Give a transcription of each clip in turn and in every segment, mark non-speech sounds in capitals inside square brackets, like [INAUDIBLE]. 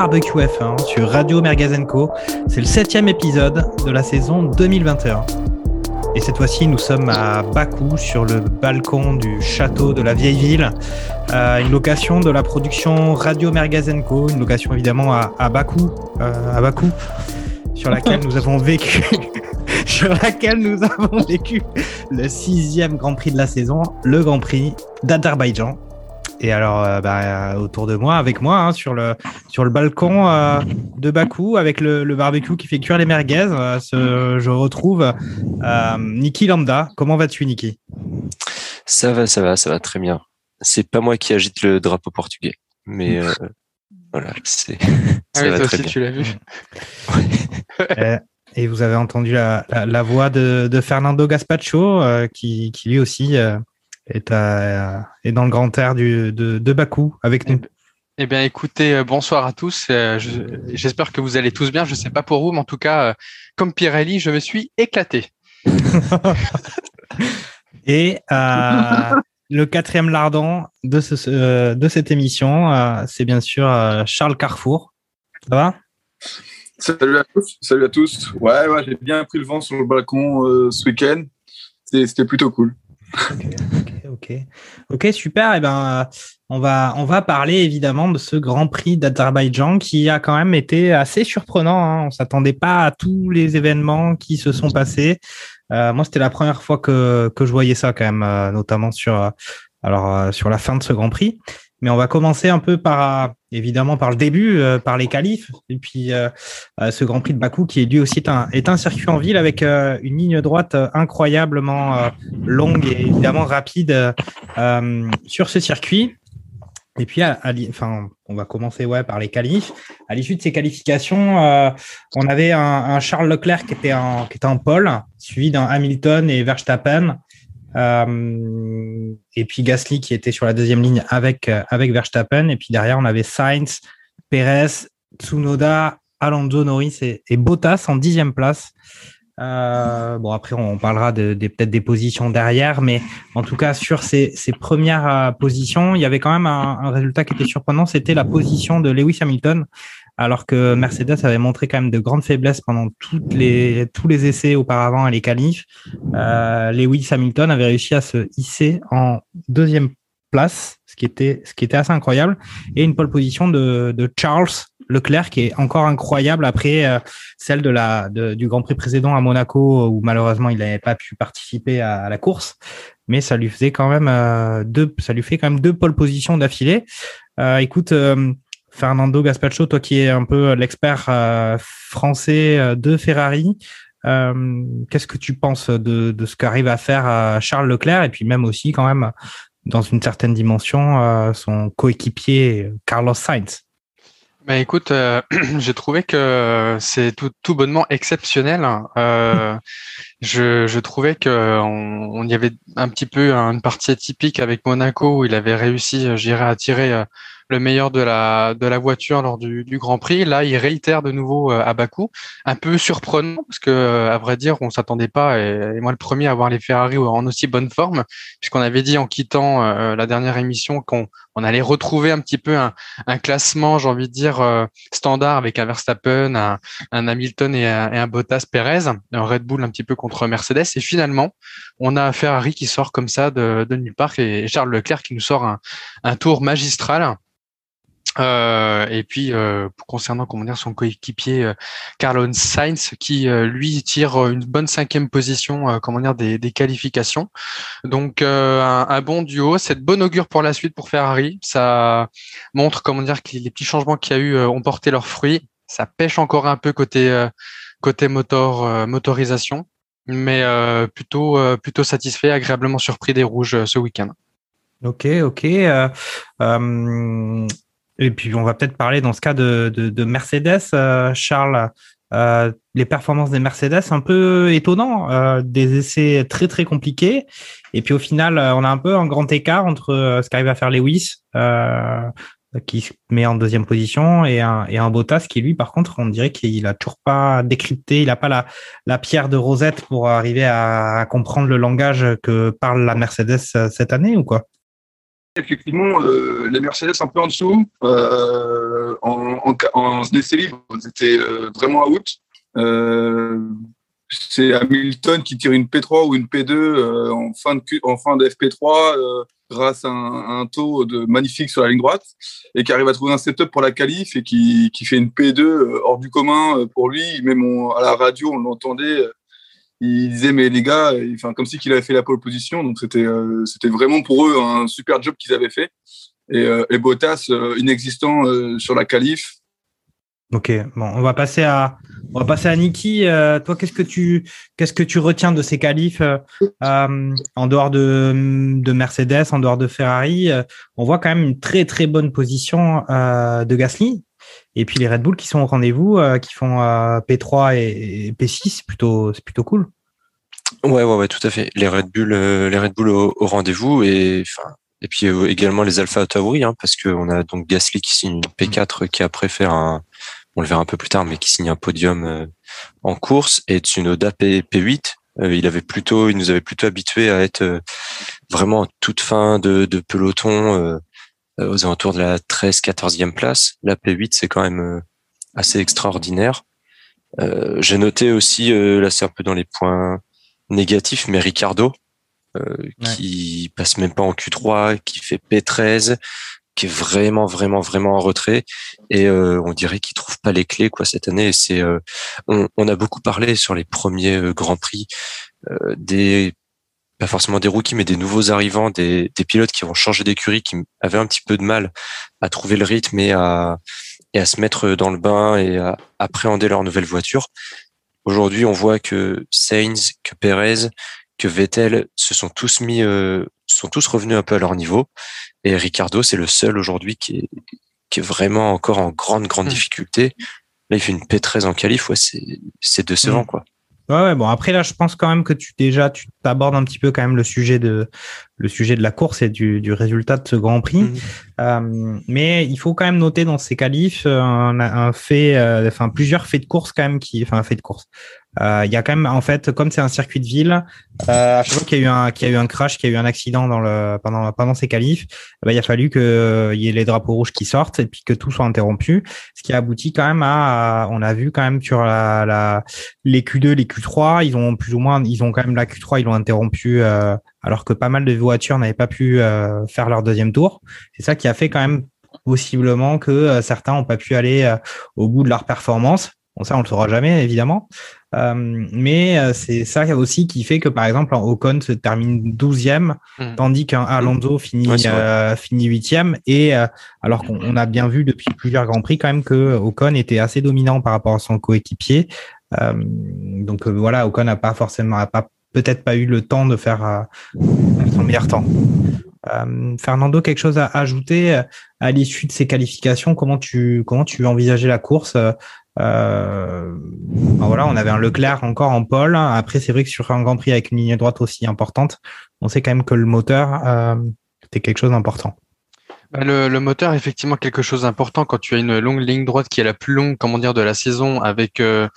Barbecue F1 sur Radio Mergazenco. C'est le septième épisode de la saison 2021. Et cette fois-ci, nous sommes à Bakou, sur le balcon du château de la vieille ville. Euh, une location de la production Radio Mergazenco, une location évidemment à, à Bakou, euh, à Bakou, sur laquelle nous avons vécu, [LAUGHS] sur laquelle nous avons vécu le sixième Grand Prix de la saison, le Grand Prix d'Azerbaïdjan. Et alors, euh, bah, autour de moi, avec moi, hein, sur, le, sur le balcon euh, de Bakou, avec le, le, barbecue qui fait cuire les merguez, euh, ce, je retrouve euh, Niki Lambda. Comment vas-tu, Niki? Ça va, ça va, ça va très bien. C'est pas moi qui agite le drapeau portugais, mais euh, voilà, c'est. [LAUGHS] Ah oui, toi aussi, tu l'as vu. et, et vous avez entendu la, la, la voix de, de, Fernando Gaspacho, euh, qui, qui lui aussi est, à, est dans le grand air du, de, de Bakou avec nous. Eh bien, écoutez, euh, bonsoir à tous. Euh, J'espère que vous allez tous bien. Je ne sais pas pour vous, mais en tout cas, euh, comme Pirelli, je me suis éclaté. [LAUGHS] Et euh, le quatrième lardon de, ce, de cette émission, c'est bien sûr Charles Carrefour. Ça va? Salut à tous. Salut à tous. Ouais, ouais j'ai bien pris le vent sur le balcon ce week-end. C'était plutôt cool. Okay, ok, ok, super. Et eh ben, on va on va parler évidemment de ce Grand Prix d'Azerbaïdjan qui a quand même été assez surprenant. Hein. On s'attendait pas à tous les événements qui se sont passés. Euh, moi, c'était la première fois que que je voyais ça quand même, euh, notamment sur euh, alors sur la fin de ce Grand Prix. Mais on va commencer un peu par évidemment par le début, par les qualifs, et puis ce Grand Prix de Bakou qui lui aussi est un, est un circuit en ville avec une ligne droite incroyablement longue et évidemment rapide sur ce circuit. Et puis, enfin, on va commencer ouais par les qualifs. À l'issue de ces qualifications, on avait un, Charles Leclerc qui était en qui était pole, suivi d'un Hamilton et Verstappen. Euh, et puis Gasly qui était sur la deuxième ligne avec, euh, avec Verstappen. Et puis derrière, on avait Sainz, Perez, Tsunoda, Alonso, Norris et Bottas en dixième place. Euh, bon, après, on parlera de, de peut-être des positions derrière, mais en tout cas, sur ces, ces premières euh, positions, il y avait quand même un, un résultat qui était surprenant, c'était la position de Lewis Hamilton, alors que Mercedes avait montré quand même de grandes faiblesses pendant toutes les, tous les essais auparavant et les qualifs. Euh, Lewis Hamilton avait réussi à se hisser en deuxième place, ce qui était, ce qui était assez incroyable, et une pole position de, de Charles Leclerc qui est encore incroyable après euh, celle du Grand Prix précédent à Monaco où malheureusement il n'avait pas pu participer à, la course, mais ça lui faisait quand même euh, deux, ça fait quand même deux pole positions d'affilée. Euh, écoute. Fernando Gaspacho, toi qui es un peu l'expert français de Ferrari, qu'est-ce que tu penses de, de ce qu'arrive à faire Charles Leclerc? Et puis même aussi quand même dans une certaine dimension son coéquipier Carlos Sainz ben écoute, euh, [CLEARS THROAT] j'ai trouvé que c'est tout, tout, bonnement exceptionnel. Euh, [LAUGHS] je, je, trouvais que on, on, y avait un petit peu une partie atypique avec Monaco où il avait réussi, j'irais, à tirer le meilleur de la de la voiture lors du, du Grand Prix. Là, il réitère de nouveau à Bakou, un peu surprenant parce que à vrai dire, on s'attendait pas et, et, moi le premier à voir les Ferrari en aussi bonne forme, puisqu'on avait dit en quittant euh, la dernière émission qu'on on allait retrouver un petit peu un, un classement, j'ai envie de dire euh, standard avec un Verstappen, un, un Hamilton et un, et un, Bottas Perez, un Red Bull un petit peu contre Mercedes. Et finalement, on a Ferrari qui sort comme ça de, de nulle et Charles Leclerc qui nous sort un, un tour magistral. Euh, et puis euh, concernant comment dire son coéquipier euh, Carlos Sainz qui euh, lui tire une bonne cinquième position euh, comment dire des, des qualifications. Donc euh, un, un, bon duo c'est de bon augure pour la suite pour Ferrari. Ça montre comment dire que les petits changements qu'il y a eu ont porté leurs fruits. Ça pêche encore un peu côté côté motor motorisation mais plutôt plutôt satisfait agréablement surpris des rouges ce week-end. Ok ok et puis on va peut-être parler dans ce cas de, de, de Mercedes, euh, Charles. euh, les performances des Mercedes un peu étonnant, euh, des essais très très compliqués. Et puis au final, euh, on a un peu un grand écart entre ce qu'arrive à faire Lewis, qui se met en deuxième position, et un, et un Bottas qui lui, par contre, on dirait qu'il a toujours pas décrypté, il a pas la, la pierre de Rosette pour arriver à, à comprendre le langage que parle la Mercedes cette année ou quoi? Effectivement, euh, les Mercedes un peu en dessous. Euh, en, en, libre, c'était euh, vraiment out. Euh, c'est Hamilton qui tire une P3 ou une P2 euh, en, fin de, en fin de FP3 euh, grâce à un, un, taux de magnifique sur la ligne droite et qui arrive à trouver un setup pour la qualif et qui, qui fait une P2 hors du commun pour lui. Même on, à la radio, on l'entendait il disait mais les gars, enfin comme si qu'il avait fait la pole position, donc c'était euh, c'était vraiment pour eux un super job qu'ils avaient fait. Et, euh, et Bottas euh, inexistant euh, sur la qualif. Ok, bon, on va passer à on va passer à Niki. Euh, toi, qu'est-ce que tu qu'est-ce que tu retiens de ces qualifs en dehors de, de Mercedes, en dehors de Ferrari? On voit quand même une très très bonne position de Gasly et puis les Red Bull qui sont au rendez-vous, euh, qui font euh, P3 et, et P6, c'est plutôt, c'est plutôt cool. Ouais, ouais, ouais, tout à fait. Les Red Bull, euh, les Red Bull au, au rendez-vous et enfin. Et puis également les Alpha Tauri, hein, parce qu'on a donc Gasly qui signe une P4 qui après fait un, on le verra un peu plus tard, mais qui signe un podium en course, et Tsunoda P, P8. il avait plutôt, il nous avait plutôt habitué à être vraiment en toute fin de, de peloton aux alentours de la 13, 14e place. La P8, c'est quand même euh, assez extraordinaire. Euh, j'ai noté aussi, là c'est un peu dans les points négatifs, mais Ricardo, qui ouais. passe même pas en Q3, qui fait P13, qui est vraiment vraiment vraiment en retrait et euh, on dirait qu'il trouve pas les clés quoi cette année. C'est euh, on, on, a beaucoup parlé sur les premiers euh, grands prix des pas forcément des rookies, mais des nouveaux arrivants, des, des pilotes qui vont changer d'écurie, qui avaient un petit peu de mal à trouver le rythme et à, et à se mettre dans le bain et à appréhender leur nouvelle voiture. Aujourd'hui, on voit que Sainz, que Perez, que Vettel se sont tous mis, euh, sont tous revenus un peu à leur niveau. Et Ricardo, c'est le seul aujourd'hui qui est, qui est vraiment encore en grande, grande mmh. difficulté. Là, il fait une P13 en qualif, ouais, c'est décevant, mmh. quoi. Ouais, ouais, bon après là je pense quand même que tu déjà tu t'abordes un petit peu quand même le sujet de le sujet de la course et du, du résultat de ce Grand Prix. Mmh. Euh, mais il faut quand même noter dans ces qualifs euh, un, un fait, euh, enfin plusieurs faits de course quand même qui, enfin un fait de course. Euh, il y a quand même en fait comme c'est un circuit de ville, euh, à chaque fois qu'il y a eu un y a eu un crash, qu'il y a eu un accident dans le pendant pendant ces qualifs, bah, il a fallu que il y ait les drapeaux rouges qui sortent et puis que tout soit interrompu, ce qui a abouti quand même à, à on a vu quand même sur la, la les Q2, les Q3, ils ont plus ou moins ils ont quand même la Q3 ils l'ont interrompu euh, alors que pas mal de voitures n'avaient pas pu euh, faire leur deuxième tour. C'est ça qui a fait quand même possiblement que euh, certains n'ont pas pu aller euh, au bout de leur performance. Bon, ça, on le saura jamais, évidemment. Euh, mais c'est ça aussi qui fait que, par exemple, Ocon se termine 12e, mmh. tandis qu'un Alonso finit, ouais, euh, finit 8e. Et euh, alors qu'on a bien vu depuis plusieurs Grands Prix quand même que Ocon était assez dominant par rapport à son coéquipier. donc voilà, Ocon n'a pas forcément, a pas peut-être pas eu le temps de faire euh, son meilleur temps. Euh, Fernando, quelque chose à ajouter euh, à l'issue de ces qualifications? Comment tu comment tu envisageais la course euh, voilà, on avait un Leclerc encore en pole. Après, c'est vrai que sur un Grand Prix avec une ligne droite aussi importante, on sait quand même que le moteur euh, quelque chose d'important. Le, le, moteur, effectivement, quelque chose d'important quand tu as une longue ligne droite qui est la plus longue, comment dire, de la saison, avec euh,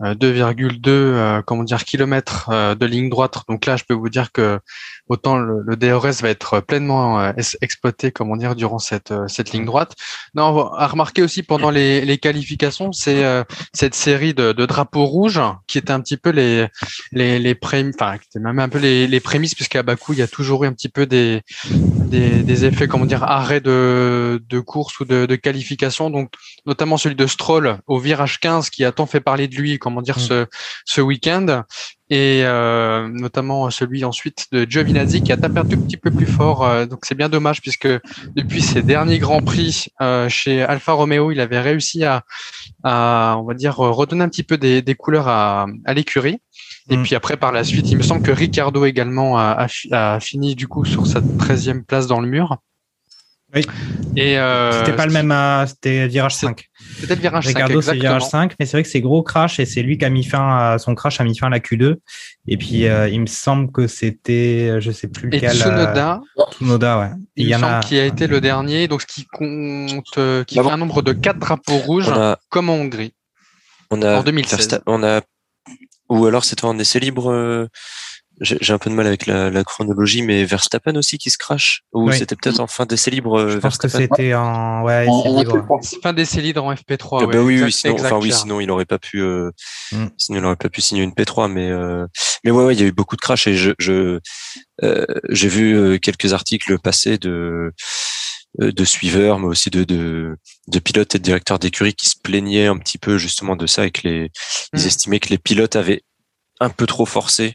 2,2 euh, comment dire kilomètres euh, de ligne droite. Donc là, je peux vous dire que autant le, le DRS va être pleinement euh, exploité, comment dire, durant cette cette ligne droite. Non, à remarquer aussi pendant les, les qualifications, c'est cette série de, de, drapeaux rouges qui était un petit peu les les les prémices, enfin, c'était même un peu les, les prémices, puisqu'à Bakou, il y a toujours eu un petit peu des des, des effets, comment dire, arrêt de de course ou de, de qualification. Donc notamment celui de Stroll au virage 15 qui a tant fait parler de lui comment dire, ce, ce week-end. Et euh, notamment celui ensuite de Giovinazzi qui a tapé un tout petit peu plus fort. Euh, donc c'est bien dommage puisque depuis ses derniers grands prix euh, chez Alfa Romeo, il avait réussi à, à, on va dire, redonner un petit peu des, des couleurs à, à l'écurie. Et mm. puis après, par la suite, il me semble que Ricardo également a, a, a, fini du coup sur sa 13e place dans le mur. Oui. Et euh, C'était pas le même, euh, c'était virage C'est- 5. C'était le virage 5, Ricardo, c'est exactement. virage 5, mais c'est vrai que c'est gros crash et c'est lui qui a mis fin à son crash, a mis fin à la Q2. Et puis, euh, il me semble que c'était, euh, je sais plus Et lequel. Tsunoda, euh, Tsunoda, ouais. Et il, y me en semble a. qu'il a été le dernier, donc ce qui compte, euh, qui Bah fait bon. un nombre de 4 drapeaux rouges, a, comme en Hongrie. on a En 2016. Versta- on a, ou alors c'était en essai libre. J'ai j'ai un peu de mal avec la, la chronologie, mais Verstappen aussi qui se crash. Ou Oui. c'était peut-être en fin d'essai libre. euh, Je pense que Verstappen? c'était en, ouais, En- c'est en libre. FP3. C'est fin d'essai libre en FP3. Ah ouais, bah oui, exact, oui, sinon, exact, enfin oui, sinon il aurait pas pu, euh, Mm. sinon il aurait pas pu signer une P3, mais euh, mais ouais, ouais, il y a eu beaucoup de crash et je, je euh, j'ai vu euh, quelques articles passer de euh, de suiveurs, mais aussi de, de de pilotes et de directeurs d'écurie qui se plaignaient un petit peu justement de ça et que les ils Mm. estimaient que les pilotes avaient un peu trop forcé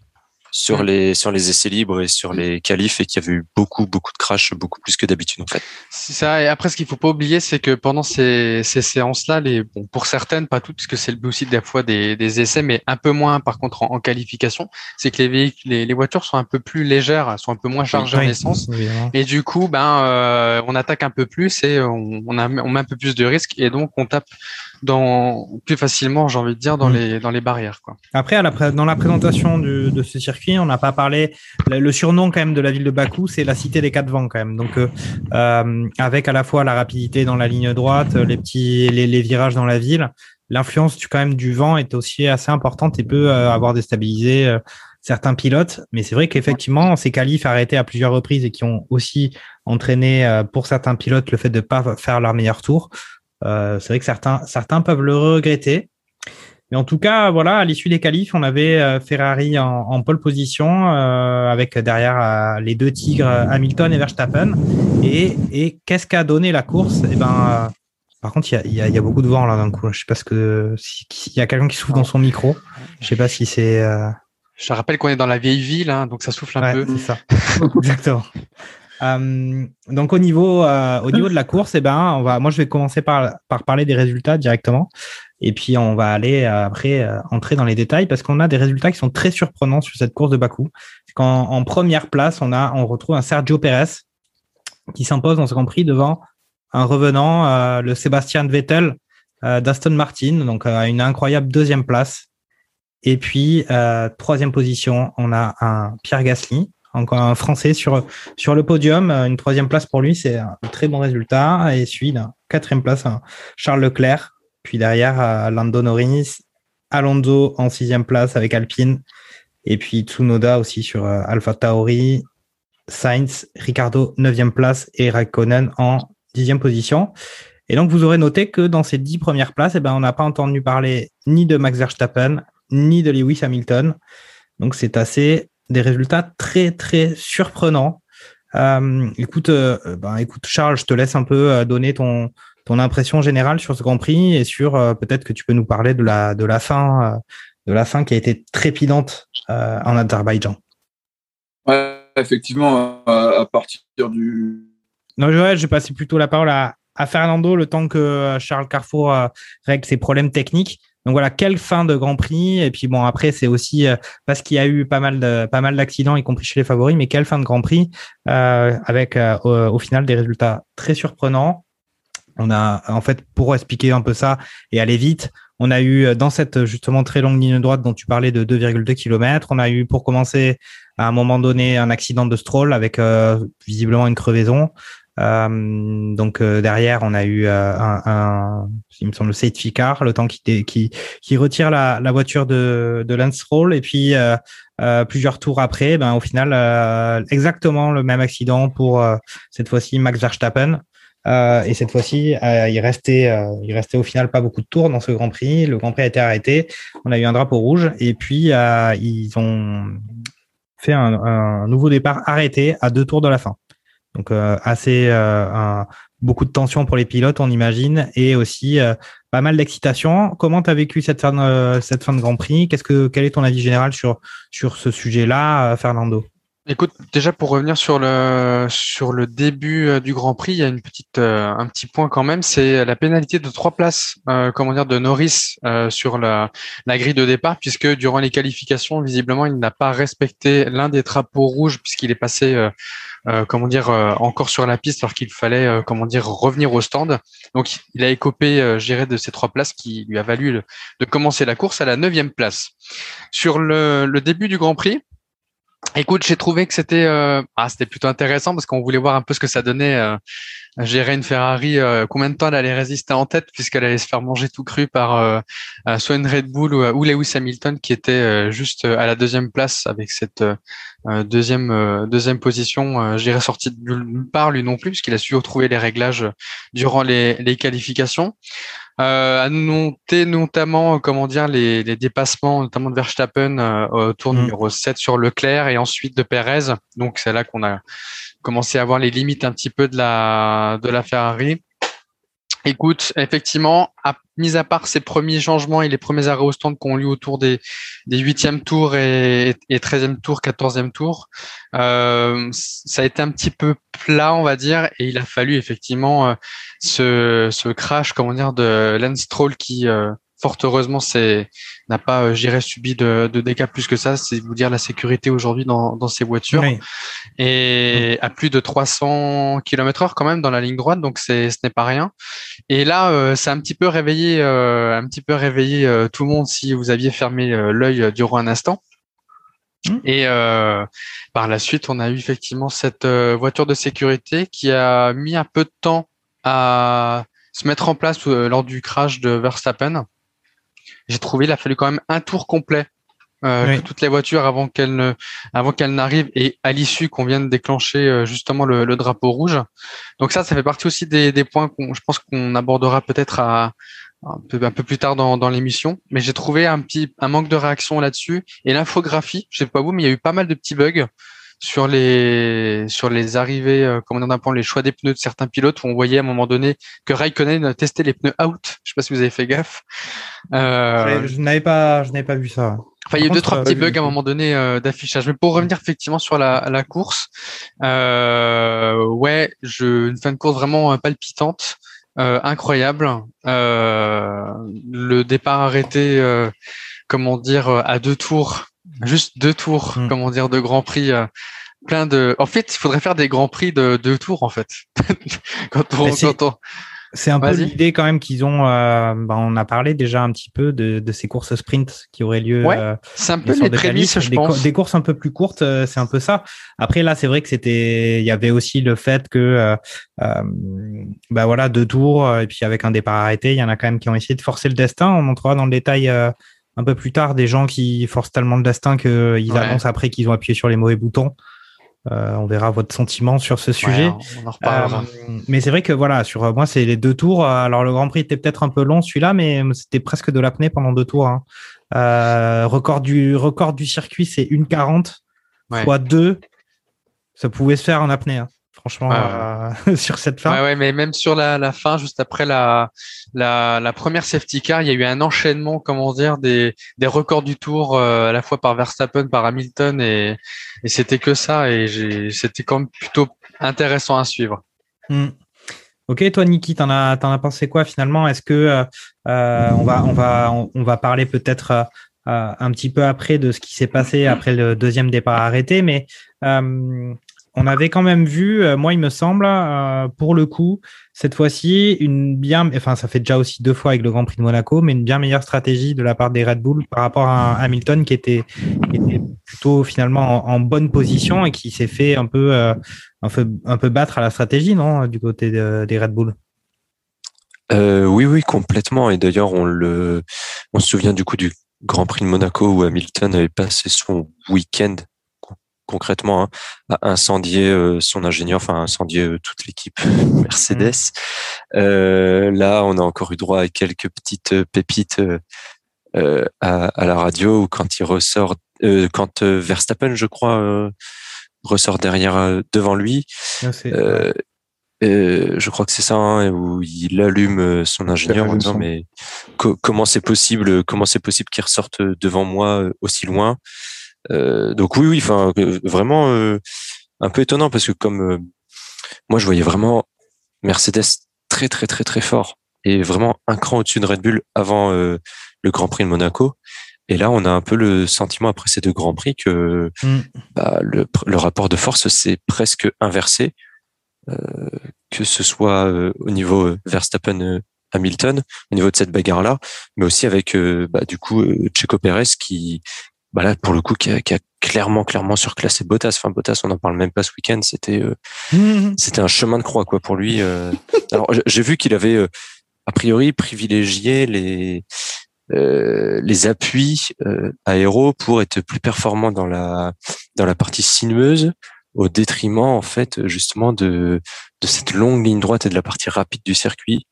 sur Mm. les sur les essais libres et sur les qualifs et qu'il y avait eu beaucoup beaucoup de crash, beaucoup plus que d'habitude en fait. C'est ça. Et après, ce qu'il faut pas oublier, c'est que pendant ces, ces séances-là, les, bon, pour certaines, pas toutes, parce que c'est le but aussi des fois des, des essais, mais un peu moins, par contre, en, en qualification, c'est que les véhicules, les, les voitures sont un peu plus légères, sont un peu moins chargées en Oui, essence. évidemment. Et du coup, ben, euh, on attaque un peu plus et on, on, a, on met un peu plus de risques et donc on tape dans plus facilement, j'ai envie de dire, dans Mm. les dans les barrières, quoi. Après, à la dans la présentation du- de ce circuit, on n'a pas parlé. Le, le surnom quand même de la ville de Bakou, c'est la cité des quatre vents quand même. Donc, euh, euh, avec à la fois la rapidité dans la ligne droite, les petits, les, les virages dans la ville, l'influence du quand même du vent est aussi assez importante et peut euh, avoir déstabilisé euh, certains pilotes. Mais c'est vrai qu'effectivement, ces qualifs arrêtés à plusieurs reprises et qui ont aussi entraîné euh, pour certains pilotes le fait de pas faire leur meilleur tour. Euh, c'est vrai que certains, certains peuvent le regretter. Mais en tout cas, voilà, à l'issue des qualifs, on avait euh, Ferrari en, en pole position euh, avec derrière euh, les deux tigres Hamilton et Verstappen. Et, et qu'est-ce qu'a donné la course? Eh ben, euh, par contre, il y y, a, il y a beaucoup de vent là d'un coup. Je sais pas ce que si- s'il y a quelqu'un qui souffle dans son micro. Je sais pas si c'est. Je rappelle qu'on est dans la vieille ville, hein, donc ça souffle un Ouais, peu. c'est ça. [LAUGHS] Exactement. Euh, donc au niveau euh, au niveau de la course, eh ben on va moi je vais commencer par par parler des résultats directement et puis on va aller euh, après euh, entrer dans les détails parce qu'on a des résultats qui sont très surprenants sur cette course de Bakou. Qu'en en première place, on a on retrouve un Sergio Pérez qui s'impose dans ce Grand Prix devant un revenant euh, le Sébastien Vettel d'Aston Martin donc à une incroyable deuxième place. Et puis troisième position, on a un Pierre Gasly encore un Français sur, le podium. Euh, Une troisième place pour lui, c'est un très bon résultat. Et suivi d'un quatrième place, un Charles Leclerc. Puis derrière, euh, Lando Norris, Alonso en sixième place avec Alpine. Et puis Tsunoda aussi sur euh, Alpha Tauri, Sainz, Ricardo, neuvième place et Raikkonen en dixième position. Et donc, vous aurez noté que dans ces dix premières places, eh ben, on n'a pas entendu parler ni de Max Verstappen, ni de Lewis Hamilton. Donc, c'est assez des résultats très très surprenants. Euh, écoute, euh, ben, écoute Charles, je te laisse un peu euh, donner ton ton impression générale sur ce Grand Prix et sur euh, peut-être que tu peux nous parler de la de la fin euh, de la fin qui a été trépidante euh, en Azerbaïdjan. Ouais, effectivement, à, à partir du. Non, je, je vais passer plutôt la parole à, à Fernando le temps que Charles Carrefour règle ses problèmes techniques. Donc voilà, quelle fin de Grand Prix Et puis bon, après c'est aussi euh, parce qu'il y a eu pas mal de pas mal d'accidents, y compris chez les favoris, mais quelle fin de Grand Prix euh, avec euh, au, final des résultats très surprenants. On a en fait pour expliquer un peu ça et aller vite, on a eu dans cette justement très longue ligne droite dont tu parlais de 2,2 km, on a eu pour commencer à un moment donné un accident de Stroll avec visiblement une crevaison. Euh, donc euh, derrière, on a eu euh, un, un, il me semble, le safety car, le temps qui, qui, qui retire la, la voiture de, de Lance Stroll. Et puis euh, plusieurs tours après, ben au final, exactement le même accident pour cette fois-ci Max Verstappen. et cette fois-ci, il restait, il restait au final pas beaucoup de tours dans ce Grand Prix. Le Grand Prix a été arrêté. On a eu un drapeau rouge et puis ils ont fait un, un nouveau départ arrêté à deux tours de la fin. Donc euh, assez euh, un, beaucoup de tension pour les pilotes, on imagine, et aussi euh, pas mal d'excitation. Comment tu as vécu cette fin, de, cette fin de Grand Prix? Qu'est-ce que quel est ton avis général sur sur ce sujet-là, Fernando? Écoute, déjà pour revenir sur le sur le début du Grand Prix, il y a une petite euh, un petit point quand même, c'est la pénalité de trois places, euh, comment dire, de Norris euh, sur la la grille de départ, puisque durant les qualifications, visiblement, il n'a pas respecté l'un des drapeaux rouges puisqu'il est passé euh, comment dire, encore sur la piste alors qu'il fallait, comment dire, revenir au stand. Donc, il a écopé, je dirais, de ces trois places qui lui a valu de commencer la course à la neuvième place. Sur le, le début du Grand Prix, Écoute, j'ai trouvé que c'était euh, ah, c'était plutôt intéressant parce qu'on voulait voir un peu ce que ça donnait euh, gérer une Ferrari, euh, combien de temps elle allait résister en tête puisqu'elle allait se faire manger tout cru par euh, soit une Red Bull ou, Lewis Hamilton qui était juste à la deuxième place avec cette deuxième deuxième position. je dirais sorti de nulle part lui non plus puisqu'il a su retrouver les réglages durant les, les qualifications. Euh, à noter notamment, euh, comment dire, les, les dépassements, notamment de Verstappen euh, au tour mm. numéro 7 sur Leclerc et ensuite de Perez. Donc c'est là qu'on a commencé à voir les limites un petit peu de la de la Ferrari. Écoute, effectivement, à, mis à part ces premiers changements et les premiers arrêts au stand qu'on eu autour des, des 8e tours et, et 13e tour, 14e tour, euh, ça a été un petit peu plat, on va dire, et il a fallu effectivement euh, ce, ce crash, comment dire, de Lance Stroll qui, euh, fort heureusement, c'est n'a pas, euh, j'irais, subi de, de, dégâts plus que ça. C'est vous dire la sécurité aujourd'hui dans, dans ces voitures. Et à plus de 300 km heure quand même dans la ligne droite, donc c'est ce n'est pas rien. Et là, euh, ça a un petit peu réveillé, euh, un petit peu réveillé euh, tout le monde si vous aviez fermé l'œil durant un instant. Mmh. Et par la suite, on a eu effectivement cette voiture de sécurité qui a mis un peu de temps à se mettre en place lors du crash de Verstappen j'ai trouvé il a fallu quand même un tour complet euh, toutes les voitures avant qu'elles ne, avant qu'elles n'arrivent et à l'issue qu'on vient de déclencher euh, justement le, le, drapeau rouge. Donc ça, ça fait partie aussi des, des points qu'on, je pense qu'on abordera peut-être à un peu, un peu plus tard dans, dans l'émission. Mais j'ai trouvé un petit, un manque de réaction là-dessus et l'infographie. Je sais pas vous, mais il y a eu pas mal de petits bugs sur les sur les arrivées, euh, comment on les choix des pneus de certains pilotes où on voyait à un moment donné que Raikkonen testait les pneus out. Je sais pas si vous avez fait gaffe. Euh, je n'avais pas, je n'avais pas vu ça. Enfin, il y a eu deux trois petits bugs à un moment donné euh, d'affichage. Mais pour revenir effectivement sur la, la course, euh, ouais, je une fin de course vraiment palpitante, euh, incroyable. le départ arrêté, comment dire, à deux tours juste deux tours, hmm. comment dire, de Grand Prix. Euh, plein de. En fait, il faudrait faire des Grands Prix de deux tours, en fait. [LAUGHS] quand on, C'est un peu l'idée quand même qu'ils ont. Euh, bah, on a parlé déjà un petit peu de, de ces courses sprint qui auraient lieu. Ouais, euh, c'est un peu les prémices, je des, pense. des courses un peu plus courtes, euh, c'est un peu ça. Après là, c'est vrai que c'était. Il y avait aussi le fait que, bah voilà, deux tours et puis avec un départ arrêté, il y en a quand même qui ont essayé de forcer le destin. On montrera dans le détail un peu plus tard des gens qui forcent tellement le destin qu'ils annoncent après qu'ils ont appuyé sur les mauvais boutons. Euh, on verra votre sentiment sur ce sujet. on en reparlera. Euh, mais c'est vrai que voilà, sur euh, moi, c'est les deux tours. Alors, le Grand Prix était peut-être un peu long celui-là, mais c'était presque de l'apnée pendant deux tours. Hein. record, du, record du circuit, c'est 1,40 ouais. fois 2. Ça pouvait se faire en apnée. Hein franchement, euh, [LAUGHS] sur cette fin. Ouais, ouais, mais même sur la, la fin, juste après la, la, la, première safety car, il y a eu un enchaînement, comment dire, des, des records du tour, euh, à la fois par Verstappen, par Hamilton, et, et c'était que ça, et c'était quand même plutôt intéressant à suivre. Hmm. Ok, toi, Niki, t'en as, t'en as pensé quoi finalement? Est-ce que euh, euh on va, on va, on, va parler peut-être euh, un petit peu après de ce qui s'est passé après le deuxième départ arrêté, mais on avait quand même vu, euh, moi il me semble, euh, pour le coup, cette fois-ci, une bien, enfin ça fait déjà aussi deux fois avec le Grand Prix de Monaco, mais une bien meilleure stratégie de la part des Red Bull par rapport à Hamilton qui était, plutôt finalement en, bonne position et qui s'est fait un peu, euh, battre à la stratégie, non, du côté des Red Bull? oui, oui, complètement. Et d'ailleurs, on le, on se souvient du coup du Grand Prix de Monaco où Hamilton avait passé son week-end concrètement hein, à incendier euh, son ingénieur, enfin incendier euh, toute l'équipe [LAUGHS] Mercedes. Mmh. Euh, là, on a encore eu droit à quelques petites pépites à, la radio quand il ressort, quand Verstappen, je crois, ressort derrière devant lui. Ah, je crois que c'est ça hein, où il allume son ingénieur en disant mais comment c'est possible comment c'est possible qu'il ressorte devant moi aussi loin? Donc oui, oui, enfin euh, vraiment euh, un peu étonnant parce que comme moi je voyais vraiment Mercedes très très très très fort et vraiment un cran au-dessus de Red Bull avant le Grand Prix de Monaco. Et là, on a un peu le sentiment après ces deux grands prix que Mm. bah, le, le rapport de force s'est presque inversé, euh, que ce soit euh, au niveau euh, Verstappen euh, Hamilton, au niveau de cette bagarre-là, mais aussi avec euh, bah, du coup euh, Checo Pérez qui, bah là pour le coup, qui a, qui a clairement clairement surclassé Bottas. Enfin Bottas, on n'en parle même pas ce week-end. C'était euh, [LAUGHS] c'était un chemin de croix quoi pour lui. euh. Alors j'ai vu qu'il avait euh, a priori privilégié les euh, les appuis euh, aéros pour être plus performant dans la dans la partie sinueuse au détriment en fait justement de de cette longue ligne droite et de la partie rapide du circuit.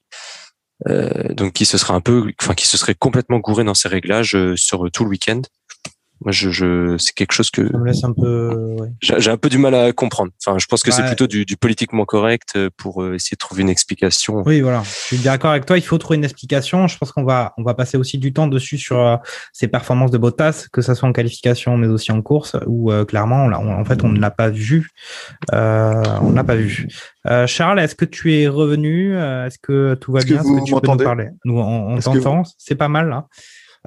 Euh, donc qui se serait un peu enfin qui se serait complètement gouré dans ses réglages euh, sur tout le week-end. Moi je, je c'est quelque chose que Ça me laisse un peu. ouais. j'ai j'ai un peu du mal à comprendre. Enfin, je pense que c'est plutôt du, du politiquement correct euh, pour euh, essayer de trouver une explication. Oui, voilà. Je suis d'accord avec toi. Il faut trouver une explication. Je pense qu'on va, on va passer aussi du temps dessus sur euh, ses performances de Bottas, que ça soit en qualification, mais aussi en course, où euh, clairement, on on- en fait, on ne l'a pas vu. Euh, on ne l'a pas vu. Euh, Charles, est-ce que tu es revenu? Euh, Est-ce que tout va Est-ce que bien? Vous Est-ce que tu peux nous parler? Nous, on, on. C'est pas mal là.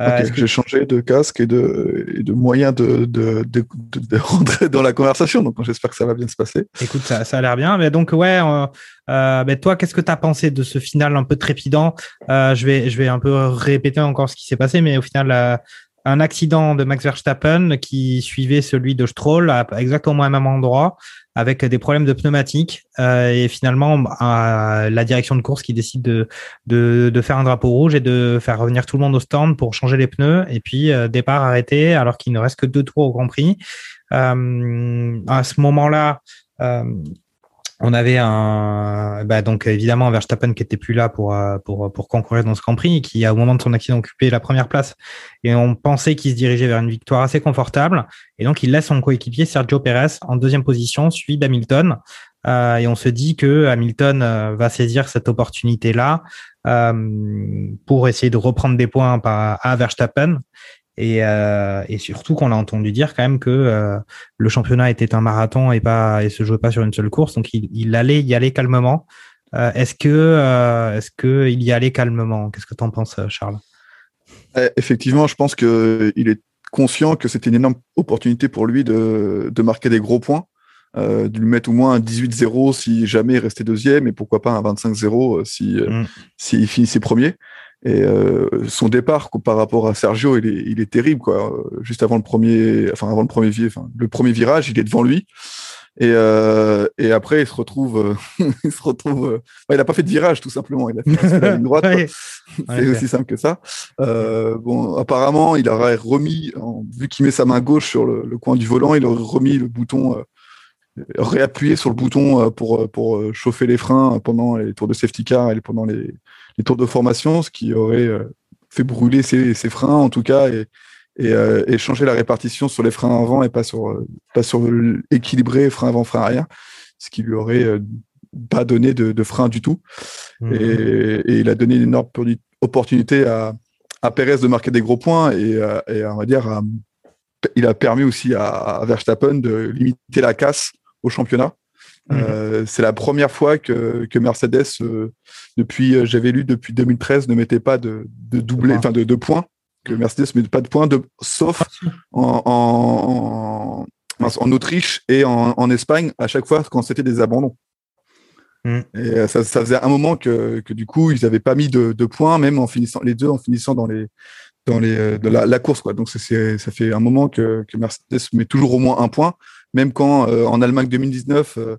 Euh, Ok, est-ce que- J'ai changé de casque et de, et de moyens de, de, de, de- [LAUGHS] rentrer dans la conversation, donc j'espère que ça va bien se passer. Écoute, ça, ça a l'air bien. Mais donc, ouais, euh, euh, ben, toi, qu'est-ce que tu as pensé de ce final un peu trépidant? Euh, je, vais, je vais un peu répéter encore ce qui s'est passé, mais au final, euh, un accident de Max Verstappen qui suivait celui de Stroll à exactement au même endroit, avec des problèmes de pneumatiques. euh, et finalement, euh, la direction de course qui décide de, faire un drapeau rouge et de faire revenir tout le monde au stand pour changer les pneus. Et puis, euh, départ arrêté, alors qu'il ne reste que deux tours au Grand Prix. Euh, à ce moment-là, on avait un, bah donc évidemment Verstappen qui était plus là pour euh, pour pour concourir dans ce Grand Prix, qui au moment de son accident occupé la première place, et on pensait qu'il se dirigeait vers une victoire assez confortable, et donc il laisse son coéquipier Sergio Perez en deuxième position, suivi d'Hamilton, Euh, et on se dit que Hamilton euh, va saisir cette opportunité là pour essayer de reprendre des points à Verstappen. Et, euh, et surtout qu'on a entendu dire quand même que euh, le championnat était un marathon et pas et se jouait pas sur une seule course, donc il, il allait y aller calmement. Euh, est-ce que est-ce que il y allait calmement? Qu'est-ce que tu en penses, Charles? Effectivement, je pense qu'il est conscient que c'était une énorme opportunité pour lui de, de marquer des gros points, de lui mettre au moins un 18-0 si jamais il restait deuxième, et pourquoi pas un 25-0 si, Mm. s'il finissait premier. Et euh, son départ par rapport à Sergio, il est, il est terrible. Quoi. Euh, Juste avant le premier, enfin avant le premier, enfin, le premier virage, il est devant lui. Et, euh, et après, il se retrouve, euh, [LAUGHS] il se retrouve. euh, il n'a pas fait de virage, tout simplement. Il a fait la ligne droite. [LAUGHS] Ouais. C'est Ouais, aussi simple que ça. Euh, bon, apparemment, il aurait remis, en- vu qu'il met sa main gauche sur le, le coin du volant, il aurait remis le bouton, réappuyé sur le bouton euh, pour, euh, pour euh, chauffer les freins pendant les tours de safety car et pendant les, les tours de formation, ce qui aurait fait brûler ses, ses freins en tout cas et, et, euh, et changer la répartition sur les freins avant et pas sur, pas sur l'équilibré frein avant, frein arrière, ce qui lui aurait pas donné de, de frein du tout. Mhm. Et, et il a donné une énorme opportuni- opportunité à, à Perez de marquer des gros points et, et on va dire, à- il a permis aussi à, à Verstappen de limiter la casse au championnat. Mhm. Euh, c'est la première fois que, que Mercedes, euh, depuis, euh, j'avais lu depuis 2013, ne mettait pas de, de doublé, enfin de, de points, que Mercedes ne mettait pas de points, de, sauf en, en, Autriche et en, Espagne, à chaque fois quand c'était des abandons. Mm. Et ça, ça faisait un moment que, que du coup, ils n'avaient pas mis de, de points, même en finissant les deux, en finissant dans les dans les la, la course quoi. Donc ça fait un moment que, que Mercedes met toujours au moins un point, même quand euh, en Allemagne 2019 euh,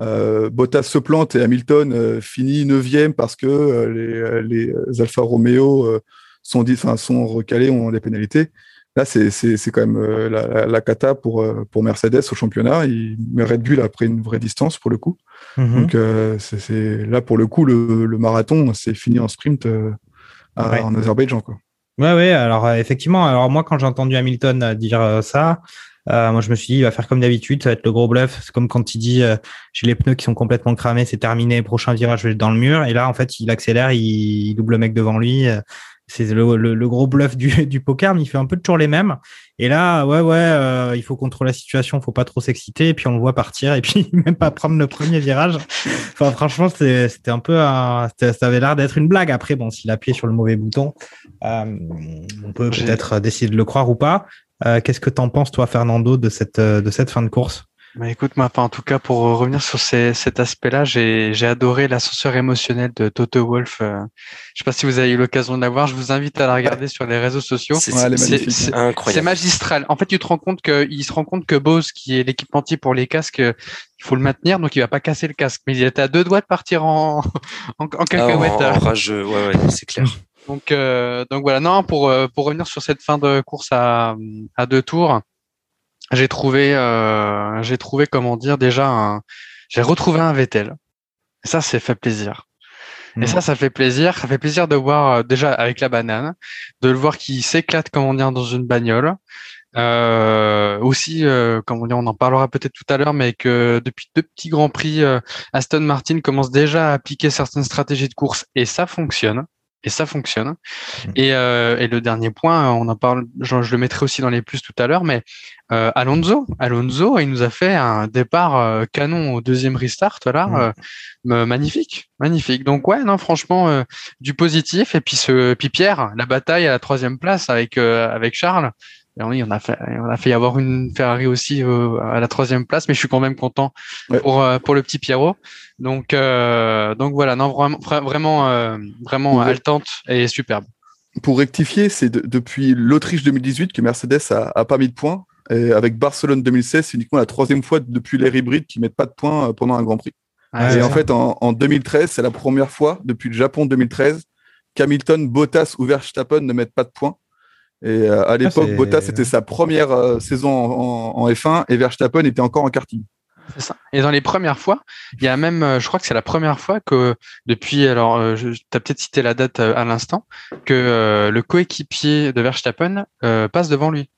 euh, Bottas se plante et Hamilton finit neuvième parce que les, les Alfa Romeo sont sont recalés, ont des pénalités. Là, c'est quand même la, la, la cata pour pour Mercedes au championnat. Il, Red Bull a pris une vraie distance pour le coup. Mhm. Donc euh, c'est- là pour le coup le, le marathon, c'est fini en sprint euh, à- Ouais. en Azerbaïdjan quoi. Ouais, ouais. Alors euh, effectivement, alors moi quand j'ai entendu Hamilton dire ça, euh, moi je me suis dit il va faire comme d'habitude, ça va être le gros bluff. C'est comme quand il dit euh, j'ai les pneus qui sont complètement cramés, c'est terminé, prochain virage je vais dans le mur. Et là en fait il accélère, il, il double le mec devant lui. euh, c'est le, le, gros bluff du, [LAUGHS] du, poker, mais il fait un peu toujours les mêmes. Et là, ouais, ouais, euh, il faut contrôler la situation, faut pas trop s'exciter, et puis on le voit partir, et puis [LAUGHS] même pas prendre le premier virage. Enfin, franchement, c'était un peu, ça avait l'air d'être une blague. Après, bon, s'il appuyait sur le mauvais bouton, euh, on peut peut-être décider de le croire ou pas. Euh, Qu'est-ce que t'en penses, toi, Fernando, de cette, de cette fin de course? Bah écoute, moi, en tout cas, pour revenir sur ces, cet aspect-là, j'ai adoré l'ascenseur émotionnel de Toto Wolf. Euh, je sais pas si vous avez eu l'occasion de la voir. Je vous invite à la regarder sur les réseaux sociaux. C'est incroyable. C'est magistral. En fait, tu te rends compte que il se rend compte que Bose, qui est l'équipementier pour les casques, il faut le maintenir, donc il va pas casser le casque. Mais il était à deux doigts de partir en [LAUGHS] en, en cacahuète. Ah, en, rageux, ouais, ouais, c'est clair. Donc, euh, donc voilà. Non, pour euh, pour revenir sur cette fin de course à à deux tours j'ai trouvé, euh, j'ai trouvé comment dire déjà, un, j'ai retrouvé un Vettel. Et ça, c'est fait plaisir. Et ça, ça fait plaisir. Ça fait plaisir de voir euh, déjà avec la banane, de le voir qui s'éclate comment dire dans une bagnole. Euh, aussi, euh, comment dire, on en parlera peut-être tout à l'heure, mais que depuis deux petits grands prix, euh, Aston Martin commence déjà à appliquer certaines stratégies de course et ça fonctionne et ça fonctionne. Mmh. Et, euh, et, le dernier point, on en parle, je, je, le mettrai aussi dans les plus tout à l'heure, mais euh, Alonso, Alonso, il nous a fait un départ euh, canon au deuxième restart là, mmh. magnifique, magnifique. Donc ouais, non, franchement, du positif. Et puis ce, puis Pierre, la bataille à la troisième place avec avec Charles. Oui, on a fait, on a fait y avoir une Ferrari aussi à la troisième place, mais je suis quand même content ouais. pour pour le petit Pierrot. Donc, euh, donc voilà, non, vraiment, vraiment, euh, vraiment haletante et superbe. Pour rectifier, c'est de, depuis l'Autriche 2018 que Mercedes a, a, pas mis de points. Et avec Barcelone 2016, c'est uniquement la troisième fois depuis l'ère hybride qu'ils mettent pas de points euh, pendant un Grand Prix. Ah, et en fait, en, en 2013, c'est la première fois depuis le Japon 2013 qu'Hamilton, Bottas ou Verstappen ne mettent pas de points. Et euh, à l'époque, ah, Bottas c'était sa première euh, saison en, en, en, F1 et Verstappen était encore en karting. C'est ça. Et dans les premières fois, il y a même, euh, je crois que c'est la première fois que depuis, alors, euh, tu as peut-être cité la date euh, à l'instant, que euh, le coéquipier de Verstappen euh, passe devant lui.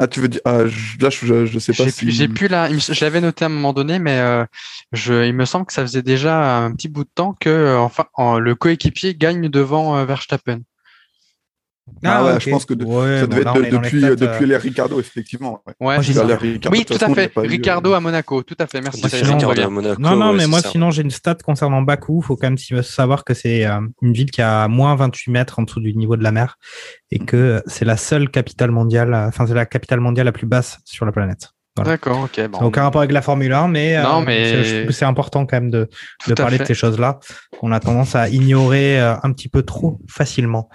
Ah, tu veux dire, ah, je, là, je, je sais pas si. J'ai pu là, je l'avais noté à un moment donné, mais euh, je, il me semble que ça faisait déjà un petit bout de temps que, enfin, en, le coéquipier gagne devant Verstappen. Ah, ah ouais, okay. je pense que de, ouais, ça devait bon, être de, depuis, les depuis les Ricardo, effectivement. Ouais, ouais Ricardo, oui, tout à fait. Ricardo à Monaco, tout à fait. Merci. Moi, sinon, à Monaco, non, non, mais moi, ça. sinon, j'ai une stat concernant Bakou. Il faut quand même savoir que c'est euh, une ville qui a moins 28 mètres en dessous du niveau de la mer et que c'est la seule capitale mondiale, enfin, c'est la capitale mondiale la plus basse sur la planète. Voilà. D'accord, ok. Bon. aucun rapport avec la Formule 1, mais, non, mais... c'est important quand même de, de parler de ces choses-là. On a tendance à ignorer euh, un petit peu trop facilement.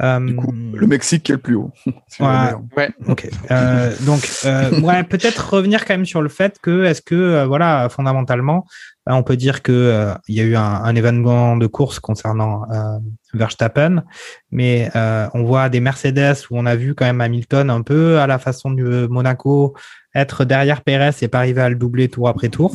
Euh... Du coup, le Mexique qui est le plus haut. [LAUGHS] Si ouais, ouais. Ok. Euh, donc, euh, ouais, peut-être revenir quand même sur le fait que, est-ce que, euh, voilà, fondamentalement, on peut dire que euh, il y a eu un, un, événement de course concernant Verstappen, mais on voit des Mercedes où on a vu quand même Hamilton un peu à la façon du Monaco être derrière Perez et pas arriver à le doubler tour après tour.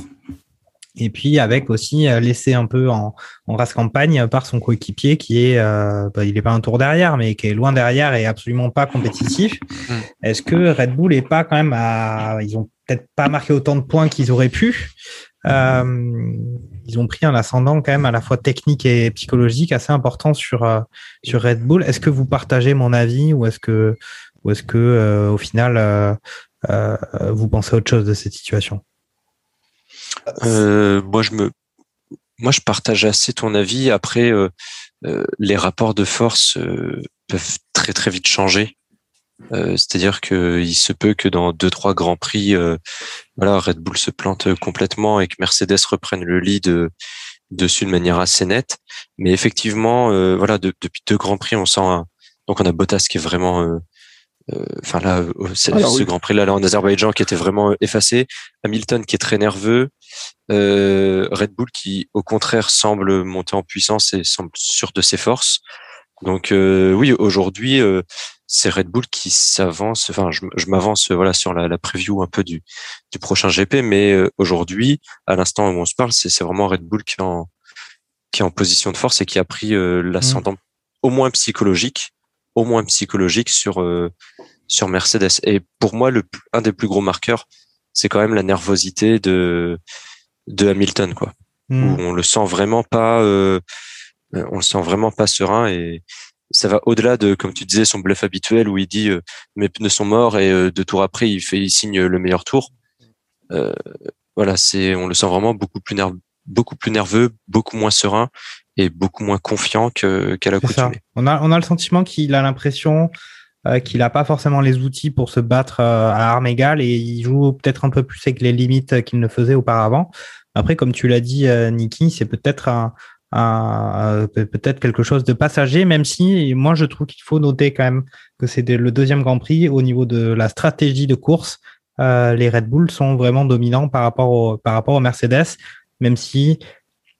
Et puis avec aussi laissé un peu en, en race campagne par son coéquipier qui est, euh, bah, il est pas un tour derrière, mais qui est loin derrière et absolument pas compétitif. Mm. Est-ce que Red Bull est pas quand même à, ils ont peut-être pas marqué autant de points qu'ils auraient pu. Euh, ils ont pris un ascendant quand même à la fois technique et psychologique assez important sur euh, sur Red Bull. Est-ce que vous partagez mon avis ou est-ce que ou est-ce que euh, au final euh, vous pensez autre chose de cette situation? Euh, Moi, je me, moi, je partage assez ton avis. Après, euh, les rapports de force peuvent très très vite changer. C'est-à-dire qu'il se peut que dans deux trois grands prix, voilà, Red Bull se plante complètement et que Mercedes reprenne le lead dessus de manière assez nette. Mais effectivement, voilà, de, depuis deux grands prix, on sent un, donc on a Bottas qui est vraiment euh, enfin là, ce, Alors, ce oui. Grand Prix là, là en Azerbaïdjan qui était vraiment effacé, Hamilton qui est très nerveux, euh, Red Bull qui au contraire semble monter en puissance et semble sûr de ses forces. Donc euh, oui, aujourd'hui euh, c'est Red Bull qui s'avance. Enfin, je, je m'avance voilà sur la, la, preview un peu du, du prochain GP, mais euh, aujourd'hui, à l'instant où on se parle, c'est vraiment Red Bull qui est en qui est en position de force et qui a pris l'ascendant mmh. au moins psychologique au moins psychologique sur euh, sur Mercedes. Et pour moi, le un des plus gros marqueurs, c'est quand même la nervosité de de Hamilton, quoi. Mm. Où on le sent vraiment pas, euh, on le sent vraiment pas serein et ça va au-delà de, comme tu disais, son bluff habituel où il dit euh, mes pneus sont morts et euh, deux tours après il fait, il signe le meilleur tour. Euh, voilà, c'est, on le sent vraiment beaucoup plus nerveux, beaucoup plus nerveux, beaucoup moins serein et beaucoup moins confiant que qu'à l'accoutumée. On a, on a le sentiment qu'il a l'impression euh, qu'il n'a pas forcément les outils pour se battre euh, à armes égales et il joue peut-être un peu plus avec les limites qu'il ne faisait auparavant. Après, comme tu l'as dit, euh, Niki, c'est peut-être un, un, peut-être quelque chose de passager, même si moi je trouve qu'il faut noter quand même que c'est le deuxième Grand Prix au niveau de la stratégie de course. Euh, les Red Bull sont vraiment dominants par rapport au, par rapport aux Mercedes, même si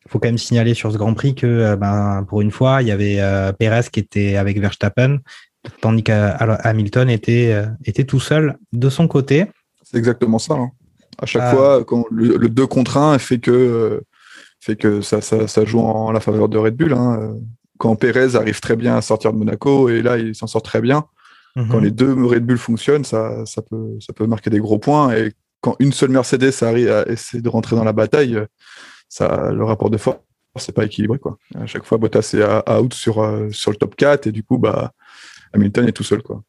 faut quand même signaler sur ce Grand Prix que euh, ben, pour une fois, il y avait euh, Perez qui était avec Verstappen, tandis qu'Hamilton était, euh, était tout seul de son côté. C'est exactement ça. Hein. À chaque fois, quand le, le 2 contre 1 fait que, fait que ça, ça, ça, joue en la faveur de Red Bull. Hein. Quand Perez arrive très bien à sortir de Monaco, et là, il s'en sort très bien. Mm -hmm. Quand les deux Red Bull fonctionnent, ça, ça, peut, ça peut marquer des gros points. Et quand une seule Mercedes arrive à essayer de rentrer dans la bataille, ça, le rapport de force, c'est pas équilibré. Quoi. À chaque fois, Bottas est out sur, sur le top 4 et du coup, bah, Hamilton est tout seul. Quoi.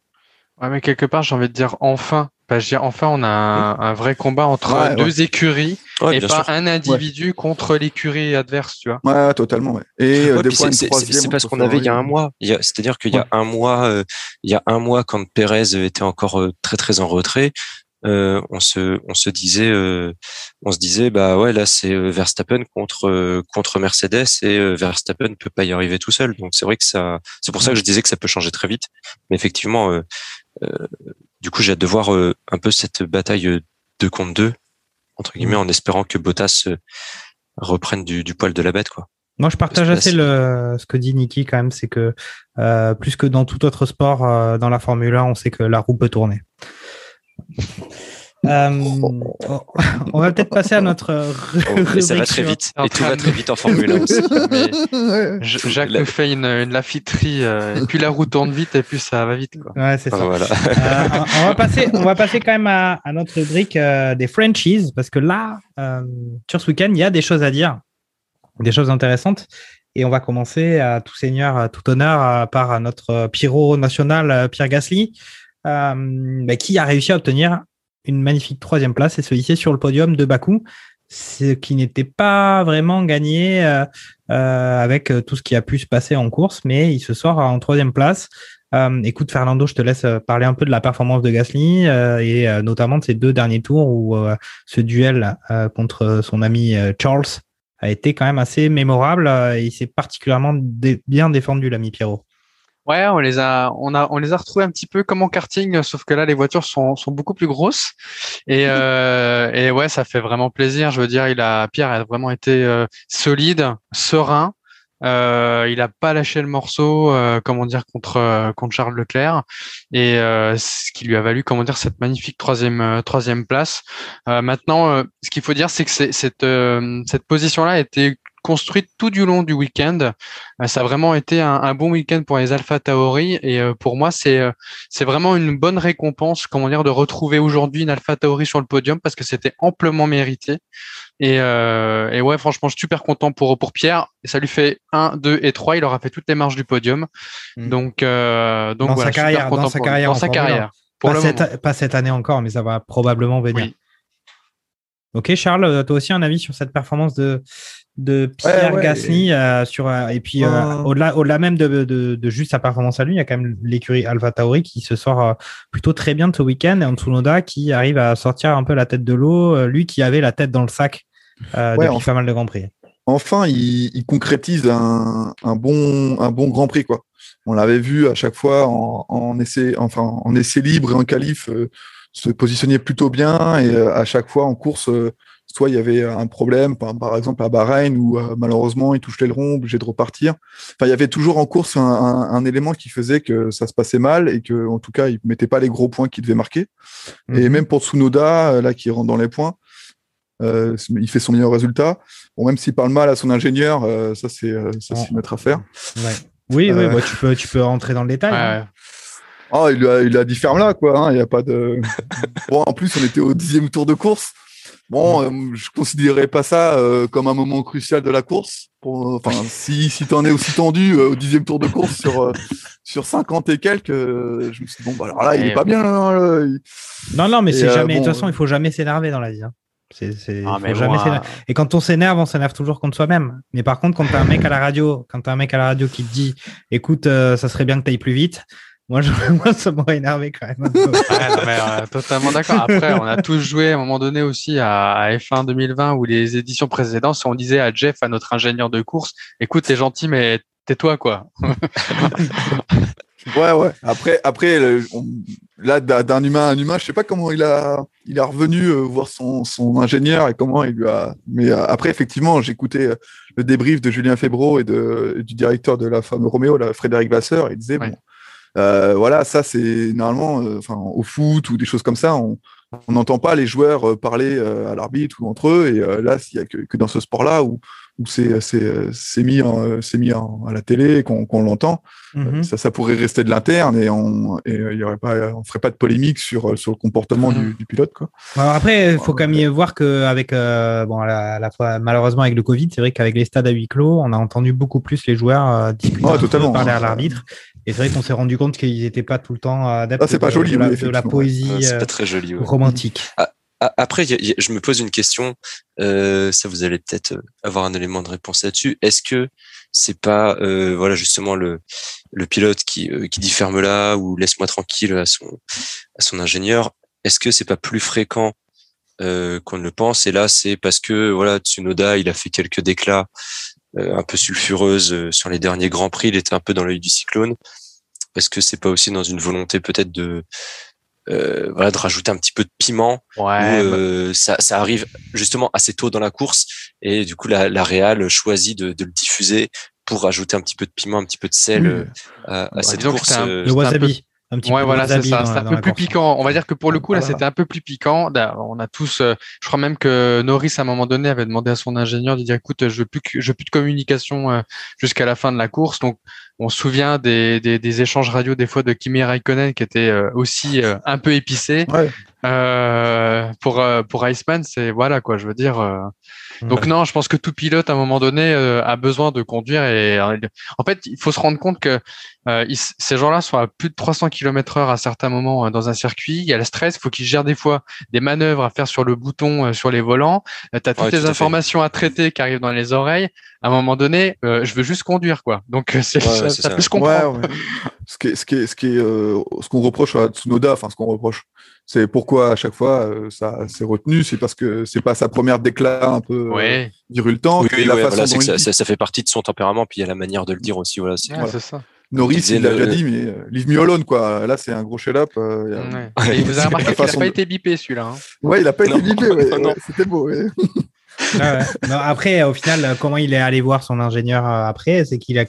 Ouais, mais quelque part, j'ai envie de dire enfin. Bah, je dire, enfin, on a un, un vrai combat entre Ouais, deux écuries Ouais, et pas sûr. un individu contre l'écurie adverse, tu vois. Ouais, totalement. Ouais. Et euh, c'est- parce qu'on avait il y a un mois. C'est-à-dire qu'il y a un mois, euh, il y a un mois quand Pérez était encore euh, très très en retrait, euh, on se on se disait euh, on se disait bah ouais là c'est euh, Verstappen contre contre Mercedes et Verstappen peut pas y arriver tout seul. Donc c'est vrai que ça c'est pour ça que je disais que ça peut changer très vite. Mais effectivement, euh, du coup j'ai hâte de voir un peu cette bataille euh, deux contre deux entre guillemets en espérant que Bottas reprenne du, du poil de la bête quoi. Moi, je partage assez le, ce que dit Niki quand même, c'est que euh, plus que dans tout autre sport, euh, dans la Formule 1, on sait que la roue peut tourner. Euh, on va peut-être passer à notre Oh, mais ça va rubrique très vite et tout va très vite en Formule 1 aussi. [LAUGHS] Mais Jacques La- nous fait une, une lafiterie, euh, et puis la roue tourne vite, et puis ça va vite, quoi. Ouais, c'est ça. Voilà. Euh, on- va passer, on va passer quand même à, à notre rubrique euh, des Frenchies parce que là, euh, sur ce week-end, il y a des choses à dire, des choses intéressantes. Et on va commencer à tout seigneur, à tout honneur euh, par notre pyro national Pierre Gasly, bah, qui a réussi à obtenir une magnifique troisième place et se hisser sur le podium de Bakou, ce qui n'était pas vraiment gagné euh, euh, avec euh, tout ce qui a pu se passer en course, mais il se sort en troisième place. Euh, écoute, Fernando, je te laisse euh, parler un peu de la performance de Gasly euh, et euh, notamment de ces deux derniers tours où euh, ce duel euh, contre son ami euh, Charles a été quand même assez mémorable euh, il s'est particulièrement bien défendu, l'ami Pierrot. Ouais, on les a, on a, on les a retrouvés un petit peu comme en karting, sauf que là, les voitures sont, sont beaucoup plus grosses. Et, euh, et ouais, ça fait vraiment plaisir. Je veux dire, il a, Pierre a vraiment été euh, solide, serein. Euh, il a pas lâché le morceau, euh, comment dire, contre contre Charles Leclerc, et euh, ce qui lui a valu, comment dire, cette magnifique troisième troisième place. Euh, maintenant, euh, ce qu'il faut dire, c'est que cette euh, cette position-là été construite tout du long du week-end. Euh, ça a vraiment été un, un bon week-end pour les Alpha Tauri et euh, pour moi c'est euh, c'est vraiment une bonne récompense comment dire de retrouver aujourd'hui une Alpha Tauri sur le podium parce que c'était amplement mérité et, euh, et ouais franchement je suis super content pour pour Pierre et ça lui fait 1 2 et 3 il aura fait toutes les marches du podium Mm. donc euh, donc Dans voilà, sa carrière, super content dans sa pour carrière dans en sa Formule un. carrière pour Pas cette, pas cette année encore, mais ça va probablement venir. Oui. Ok, Charles, toi aussi un avis sur cette performance de, de Pierre Ouais, ouais, Gasly euh, sur euh, et puis euh, Oh. au-delà au-delà même de, de, de juste sa performance à lui, il y a quand même l'écurie Alpha Tauri qui se sort euh, plutôt très bien de ce week-end et en Tsunoda qui arrive à sortir un peu la tête de l'eau, euh, lui qui avait la tête dans le sac euh, Ouais, depuis enfin. pas mal de grands prix. enfin, il, il concrétise un, un bon, un bon Grand Prix, quoi. On l'avait vu à chaque fois en, en essai, enfin, en essai libre et en qualif, euh, se positionner plutôt bien et euh, à chaque fois en course, euh, soit il y avait un problème, par, par exemple à Bahreïn où euh, malheureusement il touche l'aileron, obligé de repartir. Enfin, il y avait toujours en course un, un- un élément qui faisait que ça se passait mal et que, en tout cas, il mettait pas les gros points qu'il devait marquer. Et Mhm. même pour Tsunoda, euh, là, qui rentre dans les points, euh, il fait son meilleur résultat. Bon, même s'il parle mal à son ingénieur, euh, ça c'est euh, ça c'est notre affaire. Ouais. Oui, oui, bah, tu peux tu peux rentrer dans le détail. Ouais, hein. Oh, il a, il a dit ferme là, quoi. hein, Il y a pas de. [LAUGHS] bon, en plus, on était au dixième tour de course. Bon, euh, je considérais pas ça euh, comme un moment crucial de la course. Pour, euh, Enfin, [LAUGHS] si, si t'en es aussi tendu euh, au dixième tour de course sur, sur 50 et quelques, je me suis dit, bon, bah, alors là, il est pas bien. là, il- Non, non, mais c'est jamais. de toute façon, il faut jamais s'énerver dans la vie. hein. C'est, c'est, Ah, faut jamais s'énerver. Et quand on s'énerve, on s'énerve toujours contre soi-même. Mais par contre, quand t'as un mec à la radio, quand t'as un mec à la radio qui te dit, écoute, ça serait bien que t'ailles plus vite. Moi, je, [LAUGHS] moi ça m'aurait énervé quand même. un peu. Ouais, non, mais, euh, totalement d'accord. Après, on a tous joué à un moment donné aussi à, à F1 2020 ou les éditions précédentes. On disait à Jeff, à notre ingénieur de course, écoute, t'es gentil, mais tais-toi, quoi. [LAUGHS] Ouais, ouais. Après, après le- on- là, d'un humain à un humain, je sais pas comment il a, il est revenu euh, voir son, son ingénieur et comment il lui a. Mais euh, après, effectivement, j'écoutais euh, le débrief de Julien Febro et, de, et du directeur de la femme Roméo, là, Frédéric Vasseur. Il disait, Ouais. bon, euh, voilà, ça, c'est normalement, euh, au foot ou des choses comme ça, on n'entend pas les joueurs euh, parler à l'arbitre ou entre eux. Et là, s'il y a que, que dans ce sport-là où, où c'est c'est euh, c'est mis, en, euh, c'est mis en- à la télé et qu'on qu'on l'entend. Mhm. Ça, ça pourrait rester de l'interne et on et euh, il y aurait pas, on ferait pas de polémique sur euh, sur le comportement du, du pilote quoi. Alors après, il faut quand même y voir qu'avec, euh, bon, à la, à la fois, malheureusement avec le Covid, c'est vrai qu'avec les stades à huis clos, on a entendu beaucoup plus les joueurs euh, discuter, peu, totalement. parler à l'arbitre. Et c'est vrai qu'on s'est rendu compte qu'ils n'étaient pas tout le temps adeptes Ah, c'est pas de, joli, de, la, oui, de la effectivement. poésie Ouais, euh, pas très joli. ouais. romantique. A- Après, je me pose une question. euh, ça, vous allez peut-être euh, avoir un élément de réponse là-dessus. Est-ce que c'est pas, euh, voilà, justement le le pilote qui euh, qui dit ferme là ou laisse-moi tranquille à son à son ingénieur. Est-ce que c'est pas plus fréquent euh, qu'on ne le pense Et là, c'est parce que voilà, Tsunoda, il a fait quelques déclats euh, un peu sulfureuses sur les derniers grands prix. Il était un peu dans l'œil du cyclone. Est-ce que c'est pas aussi dans une volonté peut-être de euh, voilà de rajouter un petit peu de piment où, Ouais, euh, ça, ça arrive justement assez tôt dans la course et du coup la, la Real choisit de, de le diffuser pour rajouter un petit peu de piment, un petit peu de sel euh, à, à Bah, cette course. un- euh, Le wasabi. Un petit ouais, peu voilà, c'est ça. C'est un peu plus piquant. On va dire que pour le coup, là, Voilà. c'était un peu plus piquant. On a tous, euh, je crois même que Norris, à un moment donné, avait demandé à son ingénieur de dire, écoute, je veux plus, que- je veux plus de communication euh, jusqu'à la fin de la course. Donc, on se souvient des, des, des échanges radio des fois de Kimi Raikkonen qui étaient euh, aussi euh, un peu épicés. Ouais. Euh, pour euh, pour Iceman, c'est voilà quoi. Je veux dire. euh, donc non, je pense que tout pilote à un moment donné euh, a besoin de conduire et euh, en fait il faut se rendre compte que euh, ils- ces gens-là sont à plus de 300 km heure à certains moments euh, dans un circuit. Il y a le stress, il faut qu'ils gèrent des fois des manœuvres à faire sur le bouton, euh, sur les volants. Euh, tu as toutes Ouais, tout les fait. informations à traiter qui arrivent dans les oreilles. À un moment donné, euh, je veux juste conduire quoi. Donc euh, c'est Ouais, ça, c'est ça ça. peut se comprendre. Ouais, ouais. Ce qui est, ce qui est, ce qui est, euh, ce qu'on reproche à Tsunoda, enfin ce qu'on reproche, c'est pourquoi à chaque fois euh, ça s'est retenu, c'est parce que c'est pas sa première déclat un peu Ouais, virultante oui, oui, la ouais, façon voilà, c'est dont il ça, dit. ça, ça fait partie de son tempérament, puis il y a la manière de le dire aussi. Voilà, c'est Ouais, Voilà. c'est ça. Norris, il l'a le- déjà dit, mais leave me alone quoi. Là, c'est un gros shell up. euh, a- Ouais. Vous avez [LAUGHS] remarqué qu'il n'a pas de- été bipé celui-là. hein. Ouais, il a pas été bipé, ouais, [LAUGHS] Non. ouais, c'était beau. ouais. Ouais. Non, après, au final, comment il est allé voir son ingénieur euh, après, c'est qu'il a,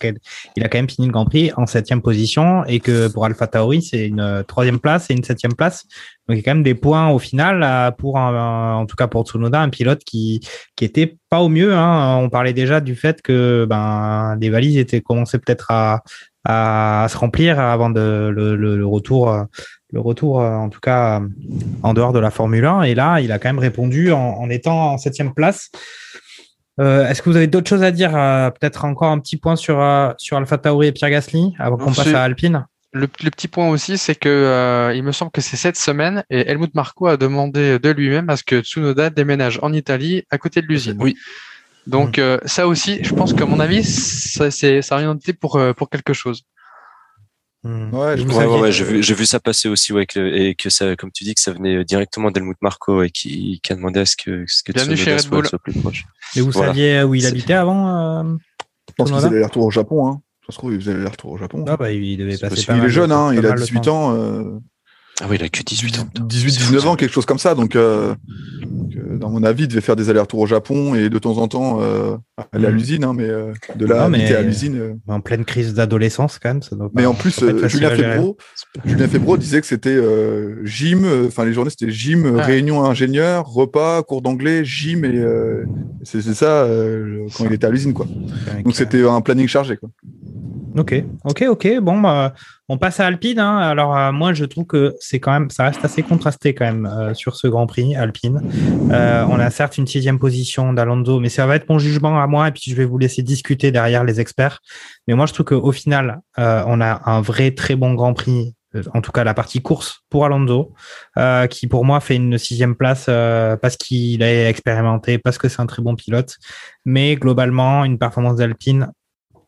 il a quand même fini le Grand Prix en septième position et que pour Alpha Tauri, c'est une euh, troisième place et une septième place. Donc, il y a quand même des points au final euh, pour, un- en tout cas pour Tsunoda, un pilote qui, qui était pas au mieux. Hein. On parlait déjà du fait que ben, les valises étaient commençaient peut-être à, à se remplir avant de, le, le- le retour. Le retour, euh, en tout cas, euh, en dehors de la Formule 1. Et là, il a quand même répondu en, en étant en septième place. Euh, Est-ce que vous avez d'autres choses à dire Peut-être encore un petit point sur, sur Alpha Tauri et Pierre Gasly avant qu'on passe à Alpine? Le, le petit point aussi, c'est que euh, il me semble que c'est cette semaine et Helmut Marko a demandé de lui-même à ce que Tsunoda déménage en Italie à côté de l'usine. Oui. Donc euh, ça aussi, je pense qu'à mon avis, ça c'est ça a orienté pour pour quelque chose. Hmm. Ouais, je Vous Ouais, saviez- ouais, ouais, j'ai vu, vu ça passer aussi, ouais, que, et que ça, comme tu dis, que ça venait directement d'Helmut Marco et qui, qui a demandé à ce que, ce que Bienvenue chez Red soit, Bull. soit plus proche. Et vous Voilà. saviez où il habitait avant euh, Je pense qu'il faisait les retours au Japon. Hein. Ça se trouve, il faisait les retours au Japon. Ah bah, il devait passer pas il est jeune, hein, il a mal de 18 temps. ans. euh, Ah oui, il a que 18 ans. putain. 18, C'est 19 fou, ans, ça. quelque chose comme ça. Donc, euh, euh, dans mon avis, il devait faire des allers-retours au Japon et de temps en temps euh, aller à Mhm. l'usine, hein, mais euh, de là mais- à l'usine. euh. En pleine crise d'adolescence, quand même. Ça doit Mais en plus, Julien. Febro, Julien Febro disait que c'était euh, gym, enfin les journées c'était gym, Ah. réunion ingénieur, repas, cours d'anglais, gym et euh, c'est c'est ça euh, quand il était à l'usine quoi. Donc c'était un planning chargé quoi. Ok, ok, ok. Bon, bah, on passe à Alpine. Hein. Alors euh, moi, je trouve que c'est quand même, ça reste assez contrasté quand même euh, sur ce Grand Prix Alpine. Euh, on a certes une sixième position d'Alonso, mais ça va être mon jugement à moi et puis je vais vous laisser discuter derrière les experts. Mais moi, je trouve qu'au final, on a un vrai très bon Grand Prix. En tout cas, la partie course pour Alonso, qui pour moi fait une sixième place parce qu'il a expérimenté, parce que c'est un très bon pilote. Mais globalement, une performance d'Alpine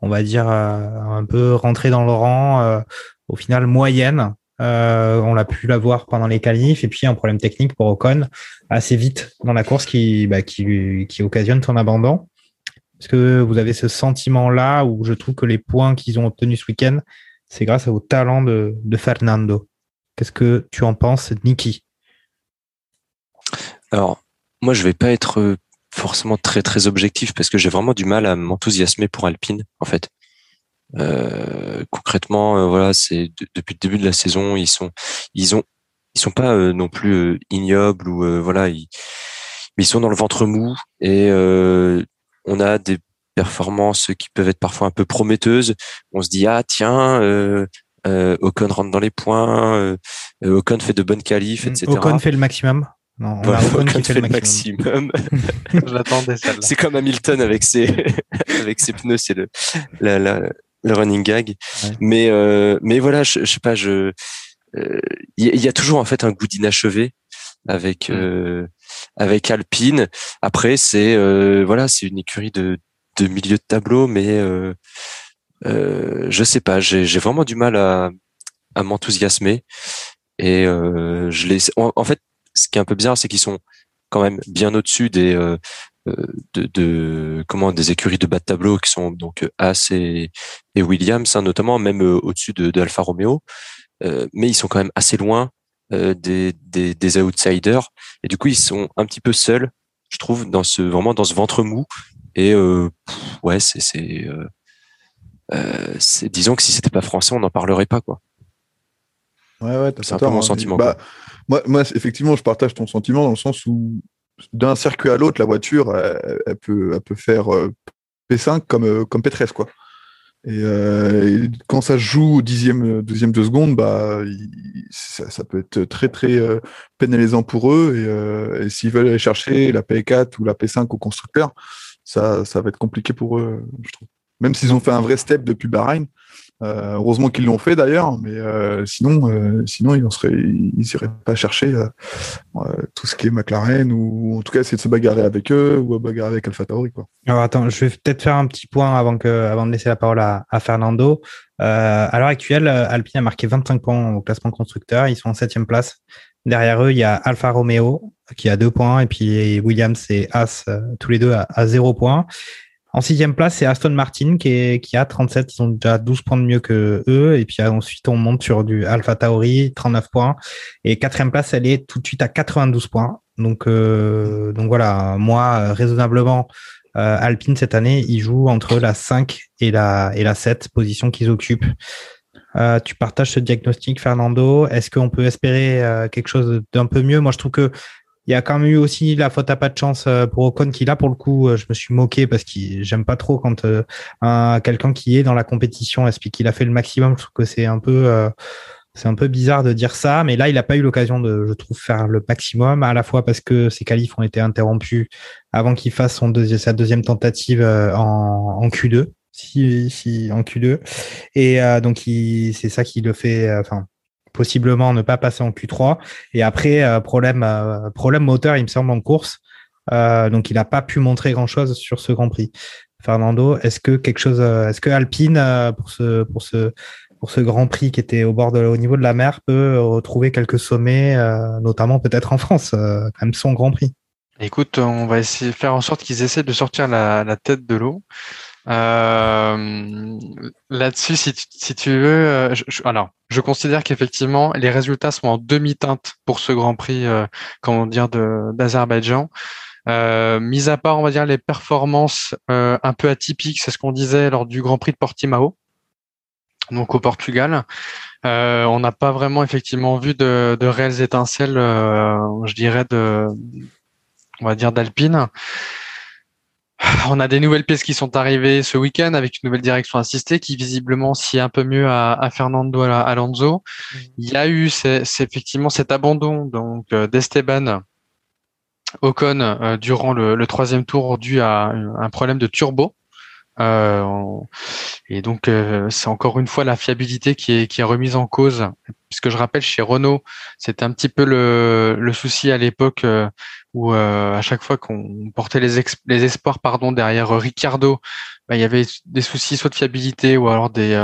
on va dire, euh, un peu rentré dans le rang, euh, au final moyenne. Euh, on l'a pu la voir pendant les qualifs et puis un problème technique pour Ocon assez vite dans la course qui, bah, qui, qui occasionne son abandon. Est-ce que vous avez ce sentiment-là où je trouve que les points qu'ils ont obtenus ce week-end, c'est grâce au talent de, de Fernando? Qu'est-ce que tu en penses, Niki? Alors, moi, je vais pas être forcément très très objectif parce que j'ai vraiment du mal à m'enthousiasmer pour Alpine en fait. Euh, concrètement, euh, voilà, c'est depuis le début de la saison, ils sont ils ont ils sont pas euh, non plus euh, ignobles ou voilà, ils, mais ils sont dans le ventre mou et on a des performances qui peuvent être parfois un peu prometteuses. On se dit ah tiens. Ocon rentre dans les points, Ocon fait de bonnes qualifs, etc. Ocon fait le maximum. Non, on a qui fait, le maximum. [LAUGHS] C'est comme Hamilton avec ses [LAUGHS] avec ses pneus, c'est le la, la, le running gag. Mais euh, mais voilà, je, je sais pas, je il euh, y, a toujours en fait un goût d'inachevé avec mm. euh, avec Alpine. Après, c'est euh, voilà, c'est une écurie de de milieu de tableau, mais euh, euh, je sais pas, j'ai vraiment du mal à à m'enthousiasmer et je les en fait ce qui est un peu bizarre, c'est qu'ils sont quand même bien au-dessus des euh, euh, de, comment des écuries de bas de tableau qui sont donc As et, Williams, hein, notamment même euh, au-dessus de, de, Alfa Romeo, mais ils sont quand même assez loin des, des, des, outsiders et du coup ils sont un petit peu seuls, je trouve, dans ce vraiment dans ce ventre mou et ouais c'est c'est disons que si c'était pas français on n'en parlerait pas quoi. Ouais, ouais, c'est un peu mon hein, sentiment. Bah, moi, moi, effectivement, je partage ton sentiment dans le sens où d'un circuit à l'autre, la voiture, elle, peut, elle peut faire euh, P5 comme, euh, comme P13, quoi. Euh, et, quand ça joue au dixième, deuxième de seconde, bah, ça, peut être très très pénalisant pour eux. Et, s'ils veulent aller chercher la P4 ou la P5 au constructeur, ça, ça va être compliqué pour eux, je trouve. Même s'ils ont fait un vrai step depuis Bahreïn, euh, heureusement qu'ils l'ont fait d'ailleurs, mais euh, sinon, euh, sinon ils n'iraient pas chercher tout ce qui est McLaren ou en tout cas essayer de se bagarrer avec eux ou à bagarrer avec AlphaTauri quoi. Alors attends, je vais peut-être faire un petit point avant que, avant de laisser la parole à, à Fernando. à l'heure actuelle, Alpine a marqué 25 points au classement constructeur, ils sont en septième place. Derrière eux, il y a Alfa Romeo qui a deux points et puis Williams et As tous les deux à, à zéro point. En sixième place, c'est Aston Martin qui, est, qui a 37. Ils ont déjà 12 points de mieux que eux. Et puis ensuite, on monte sur du Alpha Tauri, 39 points. Et quatrième place, elle est tout de suite à 92 points. Donc, euh, donc voilà, moi, raisonnablement, euh, Alpine cette année, ils jouent entre la 5 et la, et la 7 position qu'ils occupent. Euh, tu partages ce diagnostic, Fernando. Est-ce qu'on peut espérer euh, quelque chose d'un peu mieux? Moi, je trouve que il y a quand même eu aussi la faute à pas de chance euh, pour Ocon qui là pour le coup euh, je me suis moqué parce que j'aime pas trop quand euh, un quelqu'un qui est dans la compétition explique qu'il a fait le maximum. Je trouve que c'est un peu c'est un peu bizarre de dire ça mais là il n'a pas eu l'occasion de je trouve faire le maximum à la fois parce que ses qualifs ont été interrompus avant qu'il fasse son sa deuxième tentative en, en Q2 si, si en Q2 et donc c'est ça qui le fait enfin possiblement ne pas passer en Q3. Et après, euh, problème, euh, problème moteur, il me semble, en course. Euh, donc, il n'a pas pu montrer grand-chose sur ce Grand Prix. Fernando, est-ce que quelque chose, est-ce que Alpine, pour ce, pour ce, pour ce Grand Prix qui était au bord de, au niveau de la mer, peut retrouver quelques sommets, notamment peut-être en France, même son Grand Prix? Écoute, on va essayer de faire en sorte qu'ils essaient de sortir la, la tête de l'eau. Euh, Là-dessus, si, tu, si tu veux, euh, je, alors je considère qu'effectivement les résultats sont en demi-teinte pour ce Grand Prix, euh, comment dire, d'Azerbaïdjan. Euh, mis à part, on va dire, les performances euh, un peu atypiques, c'est ce qu'on disait lors du Grand Prix de Portimao, donc au Portugal. Euh, on n'a pas vraiment effectivement vu de, de réelles étincelles, je dirais, de, on va dire, d'Alpine. On a des nouvelles pièces qui sont arrivées ce week-end avec une nouvelle direction assistée qui visiblement sied un peu mieux à, Fernando Alonso. Mhm. Il y a eu c'est effectivement cet abandon donc euh, d'Esteban Ocon euh, durant le, troisième tour dû à un problème de turbo. Euh, et donc, euh, c'est encore une fois la fiabilité qui est, qui est remise en cause. Puisque je rappelle, chez Renault, c'était un petit peu le, le souci à l'époque euh, où à chaque fois qu'on portait les, les espoirs pardon, derrière Ricardo, bah, il y avait des soucis soit de fiabilité ou alors des,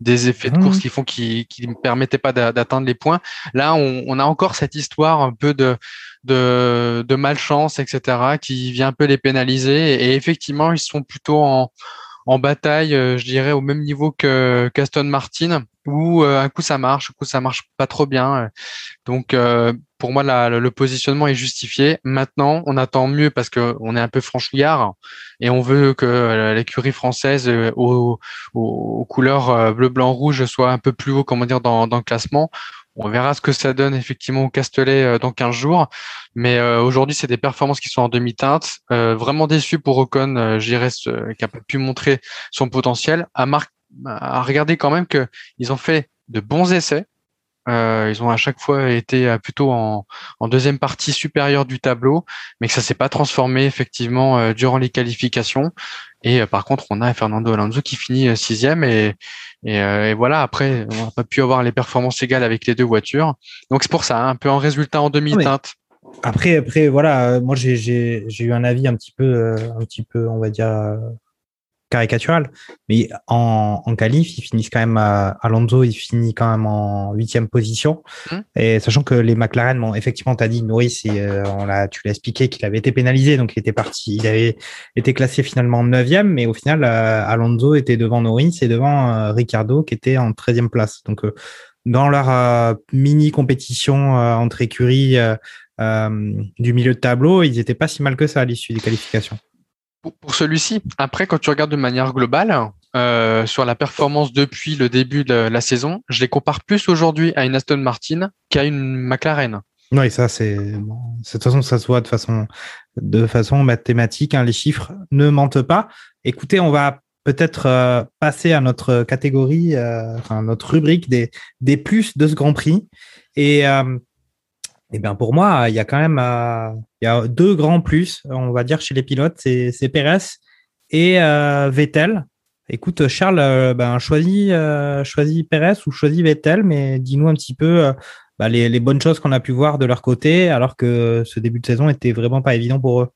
des effets de mmh. course qui font qui ne permettaient pas d'atteindre les points. Là, on, on, a encore cette histoire un peu de de, de malchance, etc., qui vient un peu les pénaliser. Et effectivement, ils sont plutôt en, en bataille, euh, je dirais, au même niveau que qu'Aston Martin, où euh, un coup ça marche, un coup ça marche pas trop bien. Donc, euh, pour moi, la, le positionnement est justifié. Maintenant, on attend mieux parce que on est un peu franchouillard et on veut que l'écurie française aux, aux, couleurs bleu, blanc, rouge soit un peu plus haut, comment dire, dans, dans le classement. On verra ce que ça donne effectivement au Castellet euh, dans 15 jours. Mais euh, aujourd'hui, c'est des performances qui sont en demi-teinte. Euh, vraiment déçu pour Ocon, j'irais, qui n'a pas pu montrer son potentiel. À, à regarder quand même qu'ils ont fait de bons essais. Euh, ils ont à chaque fois été plutôt en, en, deuxième partie supérieure du tableau, mais que ça s'est pas transformé effectivement euh, durant les qualifications. Et par contre, on a Fernando Alonso qui finit sixième et, euh, et, voilà, après, on n'a pas pu avoir les performances égales avec les deux voitures. Donc c'est pour ça, hein, un peu en résultat en demi-teinte. Après, après, voilà, moi j'ai eu un avis un petit peu, euh, un petit peu, on va dire, caricatural. Mais en, en qualif, ils finissent quand même à Alonso, il finit quand même en huitième position. Hum. Et sachant que les McLaren, bon, effectivement, tu as dit Norris, euh, on l'a, tu l'as expliqué qu'il avait été pénalisé, donc il était parti, il avait été classé finalement neuvième, mais au final, euh, Alonso était devant Norris et devant euh, Ricardo qui était en treizième place. Donc dans leur mini compétition entre écuries du milieu de tableau, ils n'étaient pas si mal que ça à l'issue des qualifications. Pour, celui-ci, après, quand tu regardes de manière globale, euh, sur la performance depuis le début de la saison, je les compare plus aujourd'hui à une Aston Martin qu'à une McLaren. Oui, ça, c'est. de toute façon, ça se voit de façon, de façon mathématique. Hein, les chiffres ne mentent pas. Écoutez, on va peut-être euh, passer à notre catégorie, euh, enfin, notre rubrique des, des plus de ce Grand Prix. Et eh bien, pour moi, il y a quand même euh, il y a deux grands plus, on va dire, chez les pilotes. C'est Pérez et euh, Vettel. Écoute, Charles, euh, ben, choisis, choisis Pérez ou choisis Vettel, mais dis-nous un petit peu les, les, bonnes choses qu'on a pu voir de leur côté, alors que ce début de saison était vraiment pas évident pour eux.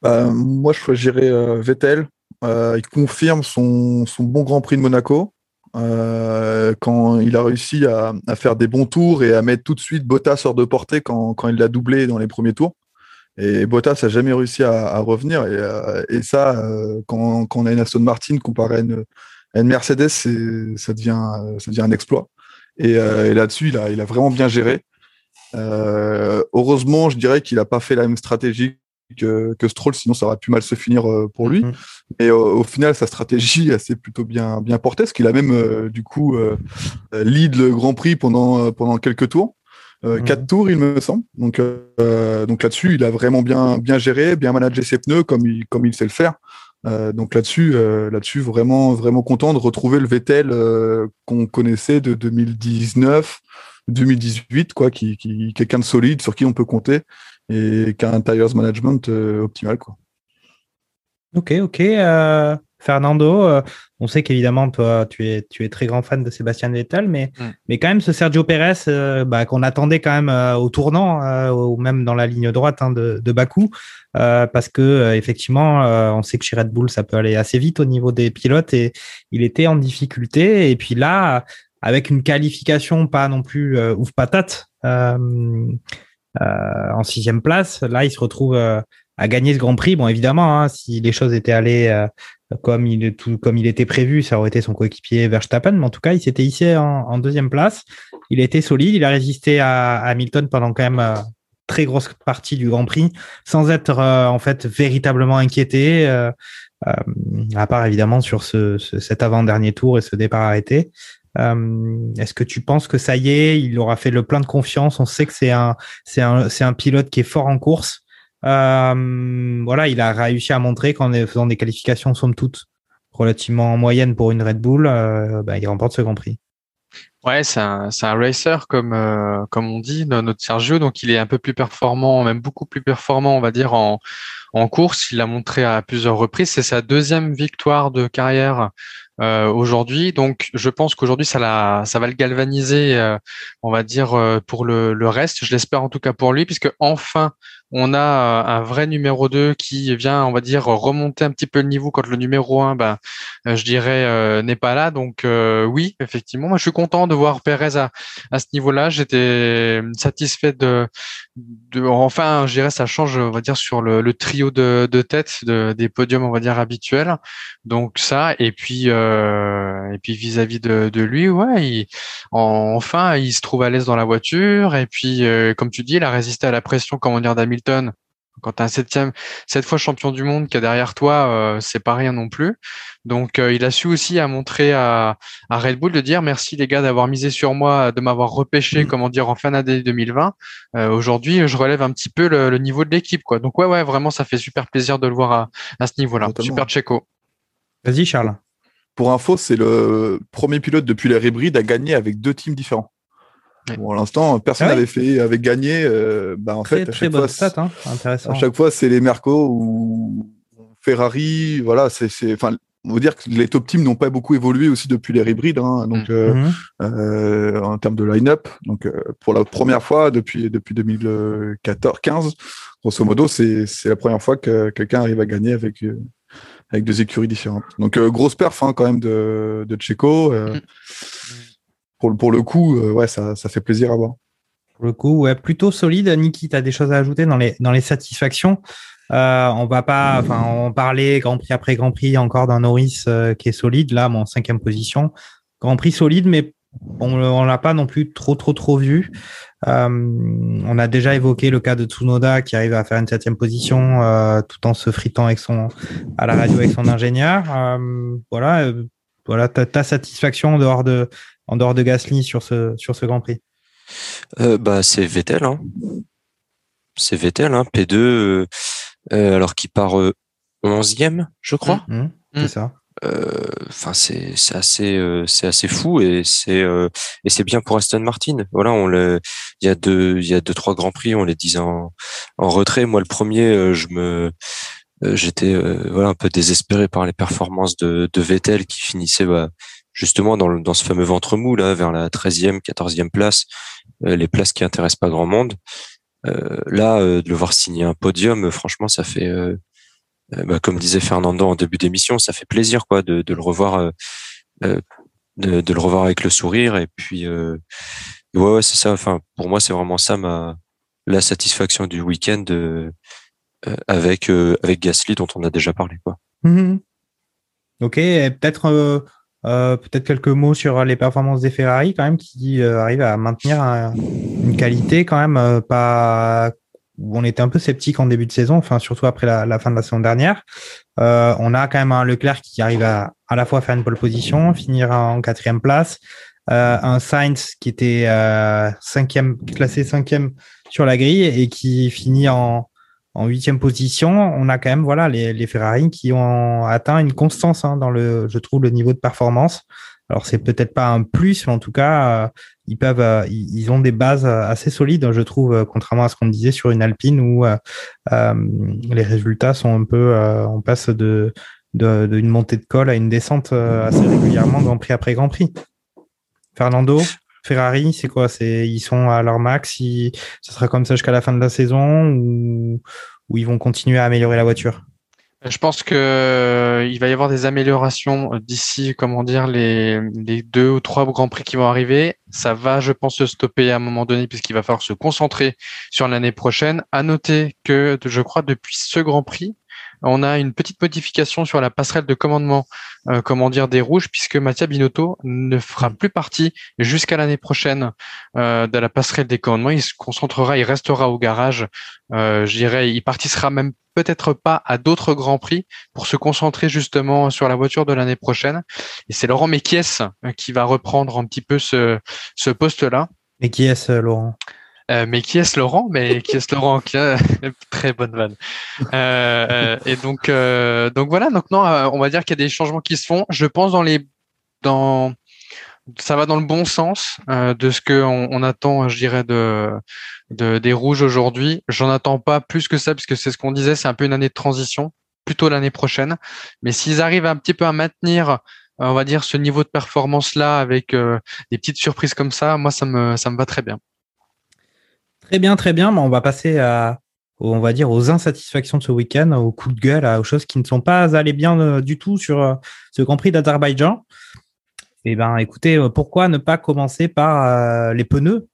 Bah, moi, je choisirais Vettel. il confirme son, son bon Grand Prix de Monaco. Euh, quand il a réussi à, faire des bons tours et à mettre tout de suite Bottas hors de portée quand, il l'a doublé dans les premiers tours. Et Bottas n'a jamais réussi à, revenir. Et, euh, ça, euh, quand, on a une Aston Martin comparée à une, Mercedes, ça devient, ça devient un exploit. Et, là-dessus, il a, il a vraiment bien géré. heureusement, je dirais qu'il n'a pas fait la même stratégie que, que Stroll, sinon ça aurait pu mal se finir euh, pour lui. Mm-hmm. Mais au final, sa stratégie s'est plutôt bien, bien portée, ce qu'il a même euh, du coup euh, lead le Grand Prix pendant, pendant quelques tours. Mm-hmm. Quatre tours, il me semble. Donc, donc là-dessus, il a vraiment bien, bien géré, bien managé ses pneus comme il, comme il sait le faire. donc là-dessus, là-dessus, vraiment, vraiment content de retrouver le Vettel qu'on connaissait de 2019, 2018, quoi, qui, qui quelqu'un de solide sur qui on peut compter et qui a un tires management euh, optimal. Quoi. Ok, ok. Euh, Fernando, euh, on sait qu'évidemment, toi, tu es, tu es très grand fan de Sébastien Vettel, mais, mm. mais quand même, ce Sergio Pérez, bah, qu'on attendait quand même au tournant, ou même dans la ligne droite hein, de, de, Bakou, parce que effectivement, on sait que chez Red Bull, ça peut aller assez vite au niveau des pilotes, et il était en difficulté. Et puis là, avec une qualification pas non plus ouf patate, euh, en sixième place. Là, il se retrouve euh, à gagner ce Grand Prix. Bon, évidemment, hein, si les choses étaient allées euh, comme il, tout, comme il était prévu, ça aurait été son coéquipier Verstappen. Mais en tout cas, il s'était hissé en, deuxième place. Il été solide. Il a résisté à, Hamilton pendant quand même très grosse partie du Grand Prix, sans être en fait véritablement inquiété. à part évidemment sur ce, cet avant-dernier tour et ce départ arrêté. Euh, est-ce que tu penses que ça y est, il aura fait le plein de confiance On sait que c'est un, c'est un, c'est un pilote qui est fort en course. Euh, voilà, il a réussi à montrer qu'en faisant des qualifications somme toute relativement moyennes pour une Red Bull, euh, bah, il remporte ce Grand Prix. Ouais, c'est un, c'est un racer comme comme on dit, notre Sergio. Donc il est un peu plus performant, même beaucoup plus performant, on va dire en en course. Il l'a montré à plusieurs reprises. C'est sa deuxième victoire de carrière euh, aujourd'hui. Donc, je pense qu'aujourd'hui, ça, ça va le galvaniser, euh, on va dire, euh, pour le, reste. Je l'espère en tout cas pour lui, puisque enfin, on a un vrai numéro 2 qui vient, on va dire, remonter un petit peu le niveau quand le numéro 1, ben, je dirais, n'est pas là. Donc, oui, effectivement, moi, je suis content de voir Perez à, à ce niveau-là. J'étais satisfait de, de, enfin, je dirais, ça change, on va dire, sur le, trio de, de tête de, des podiums, on va dire, habituels. Donc, ça, et puis, euh, et puis vis-à-vis de, de, lui, ouais, il, enfin, il se trouve à l'aise dans la voiture. Et puis, euh, comme tu dis, il a résisté à la pression, comment dire, d'Hamilton. Quand tu as un septième, cette fois champion du monde qui est derrière toi, euh, c'est pas rien non plus. Donc, euh, il a su aussi à montrer à, à, Red Bull de dire merci les gars d'avoir misé sur moi, de m'avoir repêché, mmh. comment dire, en fin d'année 2020. Euh, Aujourd'hui, je relève un petit peu le, le niveau de l'équipe, quoi. Donc, ouais, ouais, vraiment, ça fait super plaisir de le voir à, à ce niveau-là. Super Checo. Vas-y, Charles. Pour info, c'est le premier pilote depuis l'ère hybride à gagner avec deux teams différents. Ouais. Pour l'instant, personne n'avait ah oui fait avec gagné. Euh, bah, en très, fait, à très chaque bonne fois, stat, hein. intéressant. À chaque fois, c'est les Merco ou Ferrari. Voilà, c'est, enfin, on veut dire que les top teams n'ont pas beaucoup évolué aussi depuis l'ère hybride, hein, donc Mmh. euh, euh, en termes de line-up. Donc, euh, pour la première fois depuis depuis 2014, 15, grosso modo, c'est c'est la première fois que quelqu'un arrive à gagner avec euh, avec deux écuries différentes. Donc, euh, grosse perf hein, quand même de de Checo. euh, pour le coup, euh, ouais, ça ça fait plaisir à voir. Pour le coup, ouais, plutôt solide. Niki, tu as des choses à ajouter dans les, dans les satisfactions? Euh, On va pas, enfin, on parlait Grand Prix après Grand Prix encore d'un Norris euh, qui est solide, là, mon cinquième position. Grand Prix solide, mais on on l'a pas non plus trop, trop, trop vu. On a déjà évoqué le cas de Tsunoda qui arrive à faire une septième position tout en se fritant avec son, à la radio avec son ingénieur. Voilà, voilà ta, satisfaction dehors de, en dehors de Gasly sur ce, sur ce Grand Prix? Euh, bah, c'est Vettel. Hein. C'est Vettel, hein, P2, euh, euh, alors qu'il part euh, 11e, je crois. Mmh, c'est ça. Enfin, c'est c'est assez euh, c'est assez fou et c'est euh, et c'est bien pour Aston Martin. Voilà, on le il y a deux il y a deux trois grands prix, on les disait en, en retrait. Moi, le premier, euh, je me euh, j'étais euh, voilà un peu désespéré par les performances de, de Vettel qui finissait bah, justement dans, dans ce fameux ventre mou là vers la 13e, 14e place, euh, les places qui intéressent pas grand monde. Euh, là, euh, de le voir signer un podium, franchement, ça fait, euh, euh, bah, comme disait Fernando en début d'émission, ça fait plaisir quoi de, de le revoir, euh, euh, de, le revoir avec le sourire. Et puis, euh, ouais, c'est ça. Enfin, pour moi, c'est vraiment ça ma la satisfaction du week-end euh, avec avec Gasly dont on a déjà parlé quoi. Mmh. Ok, peut-être euh, euh, peut-être quelques mots sur les performances des Ferrari quand même qui euh, arrivent à maintenir un, une qualité quand même euh, pas on était un peu sceptique en début de saison, enfin surtout après la, fin de la saison dernière. Euh, on a quand même un Leclerc qui arrive à à la fois faire une pole position, finir en quatrième place, euh, un Sainz qui était cinquième classé cinquième sur la grille et qui finit en en huitième position, on a quand même voilà les, les Ferrari qui ont atteint une constance hein, dans le, je trouve, le niveau de performance. Alors c'est peut-être pas un plus, mais en tout cas, euh, ils peuvent, euh, ils ont des bases assez solides, je trouve, euh, contrairement à ce qu'on disait sur une Alpine où les résultats sont un peu, on passe de d'une de, montée de colle à une descente assez régulièrement, Grand Prix après Grand Prix. Fernando, Ferrari, c'est quoi? C'est ils sont à leur max, ils, ça sera comme ça jusqu'à la fin de la saison ou, ou ils vont continuer à améliorer la voiture? Je pense que euh, il va y avoir des améliorations d'ici, comment dire, les, les deux ou trois grands prix qui vont arriver. Ça va, je pense, se stopper à un moment donné puisqu'il va falloir se concentrer sur l'année prochaine. À noter que, je crois, depuis ce Grand Prix, on a une petite modification sur la passerelle de commandement, euh, comment dire, des rouges, puisque Mattia Binotto ne fera plus partie jusqu'à l'année prochaine euh, de la passerelle des commandements. Il se concentrera, il restera au garage. Euh, je dirais, il participera même peut-être pas à d'autres grands prix pour se concentrer justement sur la voiture de l'année prochaine. Et c'est Laurent Mekies qui va reprendre un petit peu ce, ce poste-là. Qui est-ce, Laurent Euh, mais qui est-ce Laurent? Mais qui est-ce Laurent? [LAUGHS] Très bonne vanne. Euh, euh, et donc, euh, donc voilà. Donc non, euh, on va dire qu'il y a des changements qui se font. Je pense dans les, dans, ça va dans le bon sens de ce que on, attend, je dirais, de, de des rouges aujourd'hui. J'en attends pas plus que ça, puisque c'est ce qu'on disait, c'est un peu une année de transition, plutôt l'année prochaine. Mais s'ils arrivent un petit peu à maintenir on va dire ce niveau de performance là avec euh, des petites surprises comme ça, moi ça me ça me va très bien. Très bien, très bien. Mais on va passer à, on va dire, aux insatisfactions de ce week-end, aux coups de gueule, aux choses qui ne sont pas allées bien euh, du tout sur euh, ce Grand Prix d'Azerbaïdjan. Eh ben, écoutez, euh, pourquoi ne pas commencer par les pneus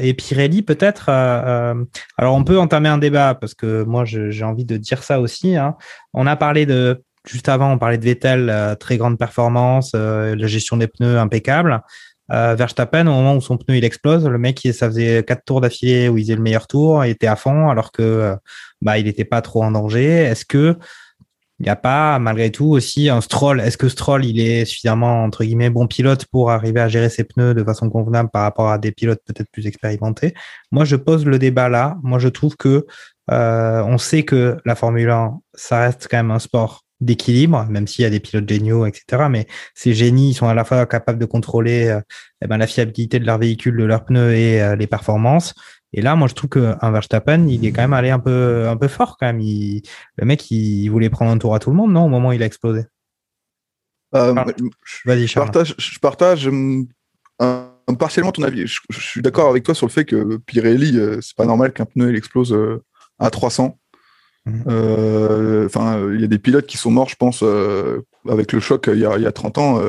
et Pirelli peut-être Alors, on peut entamer un débat parce que moi, j'ai envie de dire ça aussi. hein. On a parlé de juste avant, on parlait de Vettel, très grande performance, la gestion des pneus impeccable. Euh, Verstappen, au moment où son pneu il explose, le mec, ça faisait quatre tours d'affilée où il faisait le meilleur tour, il était à fond, alors que euh, bah il n'était pas trop en danger. Est-ce que il n'y a pas malgré tout aussi un Stroll Est-ce que Stroll il est suffisamment entre guillemets bon pilote pour arriver à gérer ses pneus de façon convenable par rapport à des pilotes peut-être plus expérimentés? Moi, je pose le débat là. Moi, je trouve que euh, on sait que la Formule 1, ça reste quand même un sport d'équilibre, même s'il y a des pilotes géniaux, etc. Mais ces génies, ils sont à la fois capables de contrôler euh, eh ben, la fiabilité de leur véhicule, de leurs pneus et euh, les performances. Et là, moi, je trouve qu'un Verstappen, il est quand même allé un peu, un peu fort quand même. Il, le mec, il, voulait prendre un tour à tout le monde, non Au moment où il a explosé? Euh, je- Vas-y, je Charles. partage, je partage un- un- partiellement ton avis. Je, je suis d'accord avec toi sur le fait que Pirelli, euh, c'est pas normal qu'un pneu il explose euh, à 300. Mhm. Euh, Enfin, il y a des pilotes qui sont morts, je pense, euh, avec le choc euh, il y a, il y a 30 ans.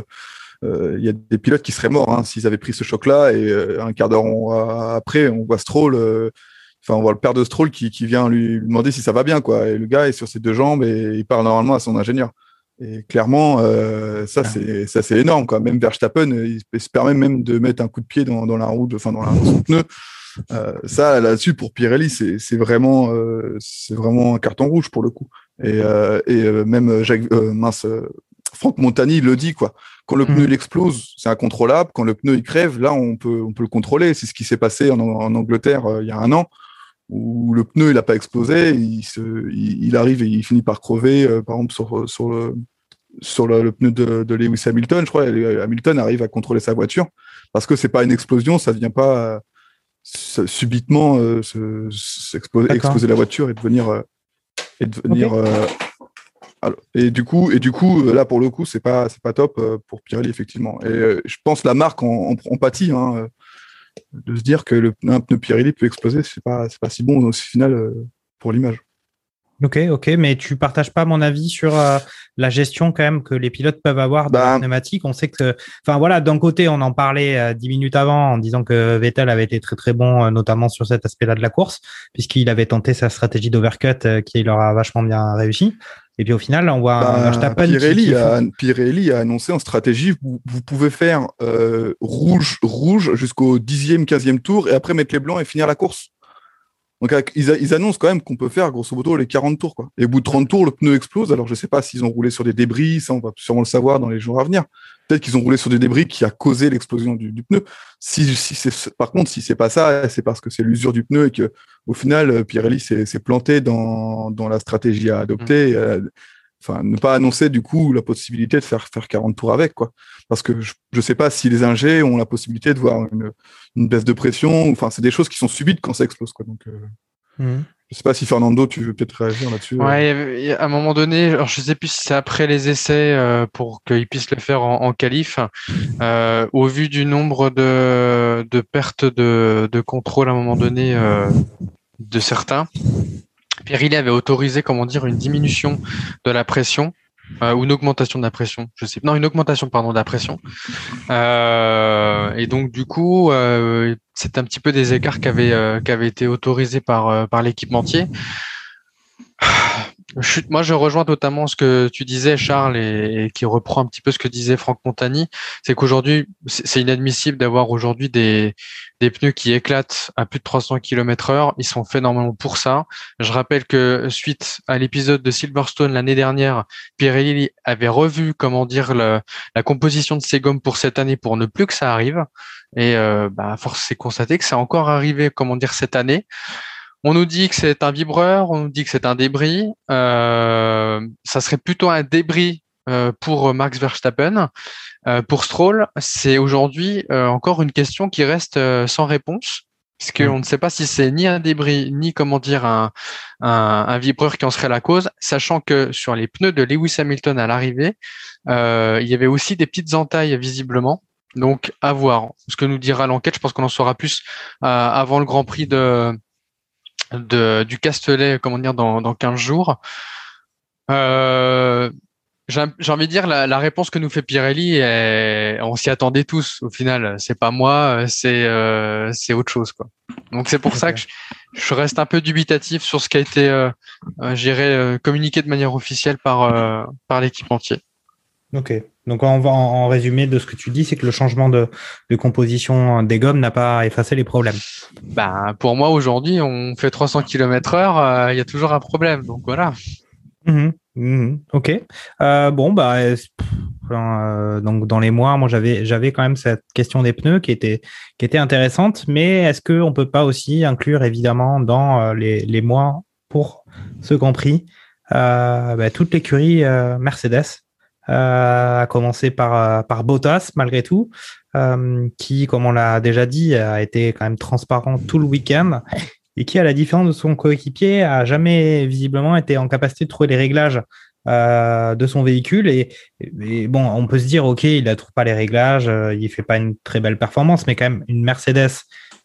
Il y a des pilotes qui seraient morts hein, s'ils avaient pris ce choc-là. Et un quart d'heure on- après, on voit Stroll. Enfin, on voit le père de Stroll qui, qui vient lui demander si ça va bien, quoi. Et le gars est sur ses deux jambes et il parle normalement à son ingénieur. Et clairement, euh, ça, Ah. c'est ça, c'est énorme, quoi. Même Verstappen, il se permet même de mettre un coup de pied dans, dans la roue, de- enfin dans, la, dans son pneu. Euh, ça, là-dessus, pour Pirelli, c'est vraiment, euh, c'est vraiment un carton rouge pour le coup. Et, euh, et même Jacques, mince, Franck Montagny le dit, quoi. Quand le Mhm. pneu il explose, c'est incontrôlable. Quand le pneu il crève, là, on peut, on peut le contrôler. C'est ce qui s'est passé en, en Angleterre il y a un an où le pneu il a pas explosé, il, se, il, il arrive et il finit par crever, par exemple sur, sur le sur le, le pneu de, de Lewis Hamilton, je crois, Hamilton arrive à contrôler sa voiture parce que c'est pas une explosion, ça vient pas subitement euh, se- s'exploser D'accord. exploser la voiture et devenir euh, et devenir euh, alors- et du coup et du coup euh, là pour le coup c'est pas c'est pas top pour Pirelli effectivement. Et je pense la marque en, en, en pâtit hein, de se dire que le pneu, un pneu Pirelli peut exploser c'est pas c'est pas si bon au final pour l'image Ok, ok, mais tu partages pas mon avis sur euh, la gestion quand même que les pilotes peuvent avoir de Bah. la pneumatique. On sait que, enfin voilà, d'un côté, on en parlait euh, dix minutes avant en disant que Vettel avait été très très bon, euh, notamment sur cet aspect-là de la course, puisqu'il avait tenté sa stratégie d'overcut euh, qui leur a vachement bien réussi. Et puis au final, on voit un Bah, Verstappen Pirelli, qui a, Pirelli a annoncé en stratégie vous, vous pouvez faire euh, rouge rouge jusqu'au dixième, quinzième tour et après mettre les blancs et finir la course. Donc avec- ils, ils annoncent quand même qu'on peut faire grosso modo les 40 tours. Quoi. Et au bout de 30 tours, le pneu explose. Alors je sais pas s'ils ont roulé sur des débris, ça on va sûrement le savoir dans les jours à venir. Peut-être qu'ils ont roulé sur des débris qui a causé l'explosion du, du pneu. Si, si par contre, si c'est pas ça, c'est parce que c'est l'usure du pneu et que au final, euh, Pirelli s'est planté dans, dans la stratégie à adopter. euh, Enfin, ne pas annoncer du coup la possibilité de faire faire 40 tours avec quoi. Parce que je, je sais pas si les ingés ont la possibilité de voir une, une baisse de pression. Enfin, c'est des choses qui sont subites quand ça explose quoi. Donc, euh, Mhm. je sais pas si Fernando, tu veux peut-être réagir là-dessus. euh. Ouais, à un moment donné, alors je sais plus si c'est après les essais euh, pour qu'ils puissent le faire en, en qualif. euh, au vu du nombre de, de pertes de, de contrôle à un moment donné euh, de certains, Pirelli avait autorisé, comment dire, une diminution de la pression euh, ou une augmentation de la pression. Je sais, non, une augmentation, pardon, de la pression. Euh, et donc du coup, euh, c'est un petit peu des écarts qui avaient, euh, qui avaient été autorisés par, euh, par l'équipementier. Moi, je rejoins totalement ce que tu disais, Charles, et, qui reprend un petit peu ce que disait Franck Montagny. C'est qu'aujourd'hui, c'est inadmissible d'avoir aujourd'hui des, des pneus qui éclatent à plus de 300 km heure. Ils sont faits normalement pour ça. Je rappelle que suite à l'épisode de Silverstone l'année dernière, Pirelli avait revu, comment dire, la composition de ses gommes pour cette année pour ne plus que ça arrive. Et euh, bah, force est constater que c'est encore arrivé, comment dire, cette année. On nous dit que c'est un vibreur, on nous dit que c'est un débris. Euh, ça serait plutôt un débris euh, pour Max Verstappen. Euh, pour Stroll, c'est aujourd'hui euh, encore une question qui reste euh, sans réponse, puisqu'on ne sait pas si c'est ni un débris, ni comment dire un, un, un, vibreur qui en serait la cause, sachant que sur les pneus de Lewis Hamilton à l'arrivée, il y avait aussi des petites entailles visiblement. Donc à voir. Ce que nous dira l'enquête, je pense qu'on en saura plus avant le Grand Prix de, de, du Castellet, comment dire, dans, dans 15 jours. Euh, j'ai envie de dire la, la, réponse que nous fait Pirelli, est, on s'y attendait tous. Au final, c'est pas moi, c'est euh, c'est autre chose quoi. Donc c'est pour [LAUGHS] ça que je, je, reste un peu dubitatif sur ce qui a été, euh, euh, euh communiqué de manière officielle par euh, par l'équipe entière. Ok. Donc on va en, résumé de ce que tu dis, c'est que le changement de, de composition des gommes n'a pas effacé les problèmes. Bah pour moi aujourd'hui, on fait 300 km/h, il y a toujours un problème. Donc voilà. Mmh. Mmh. ok. Euh, bon, bah, euh, donc dans les mois, moi j'avais j'avais quand même cette question des pneus qui était qui était intéressante, mais est-ce que on peut pas aussi inclure évidemment dans euh, les, les mois pour ce Grand Prix euh, bah, toute l'écurie euh, Mercedes, à commencer par par Bottas malgré tout, qui comme on l'a déjà dit a été quand même transparent tout le week-end et qui, à la différence de son coéquipier, a jamais visiblement été en capacité de trouver les réglages euh, de son véhicule. Et, bon, on peut se dire, OK, il ne trouve pas les réglages, euh, il fait pas une très belle performance, mais quand même une Mercedes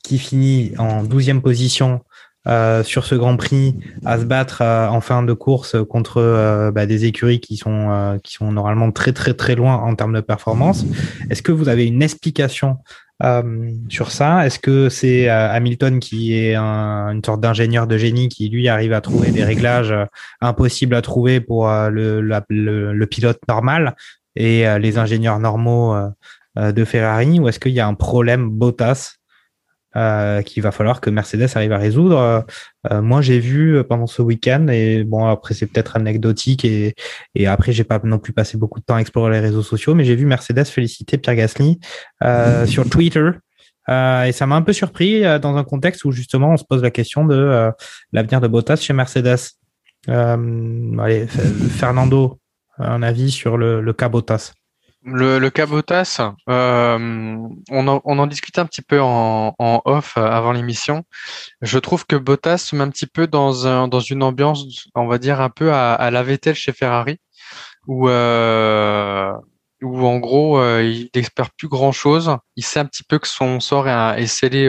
qui finit en 12e position euh, sur ce Grand Prix à se battre euh, en fin de course contre euh, bah, des écuries qui sont euh, qui sont normalement très très très loin en termes de performance. Est-ce que vous avez une explication euh, sur ça? Est-ce que c'est Hamilton qui est un, une sorte d'ingénieur de génie qui lui arrive à trouver des réglages impossibles à trouver pour le, le, le, pilote normal et les ingénieurs normaux de Ferrari? Ou est-ce qu'il y a un problème Bottas euh, qu'il va falloir que Mercedes arrive à résoudre. Euh, moi, j'ai vu pendant ce week-end, et bon, après, c'est peut-être anecdotique, et, et après, j'ai pas non plus passé beaucoup de temps à explorer les réseaux sociaux, mais j'ai vu Mercedes féliciter Pierre Gasly euh, [LAUGHS] sur Twitter. Euh, et ça m'a un peu surpris euh, dans un contexte où justement on se pose la question de euh, l'avenir de Bottas chez Mercedes. allez, Fernando, un avis sur le, le cas Bottas le, le cabotas, euh, on, en, on en discutait un petit peu en, en off euh, avant l'émission. Je trouve que Bottas se met un petit peu dans, un, dans une ambiance, on va dire un peu à, à la Vettel chez Ferrari, où, euh, où en gros il n'espère plus grand chose. Il sait un petit peu que son sort est, est scellé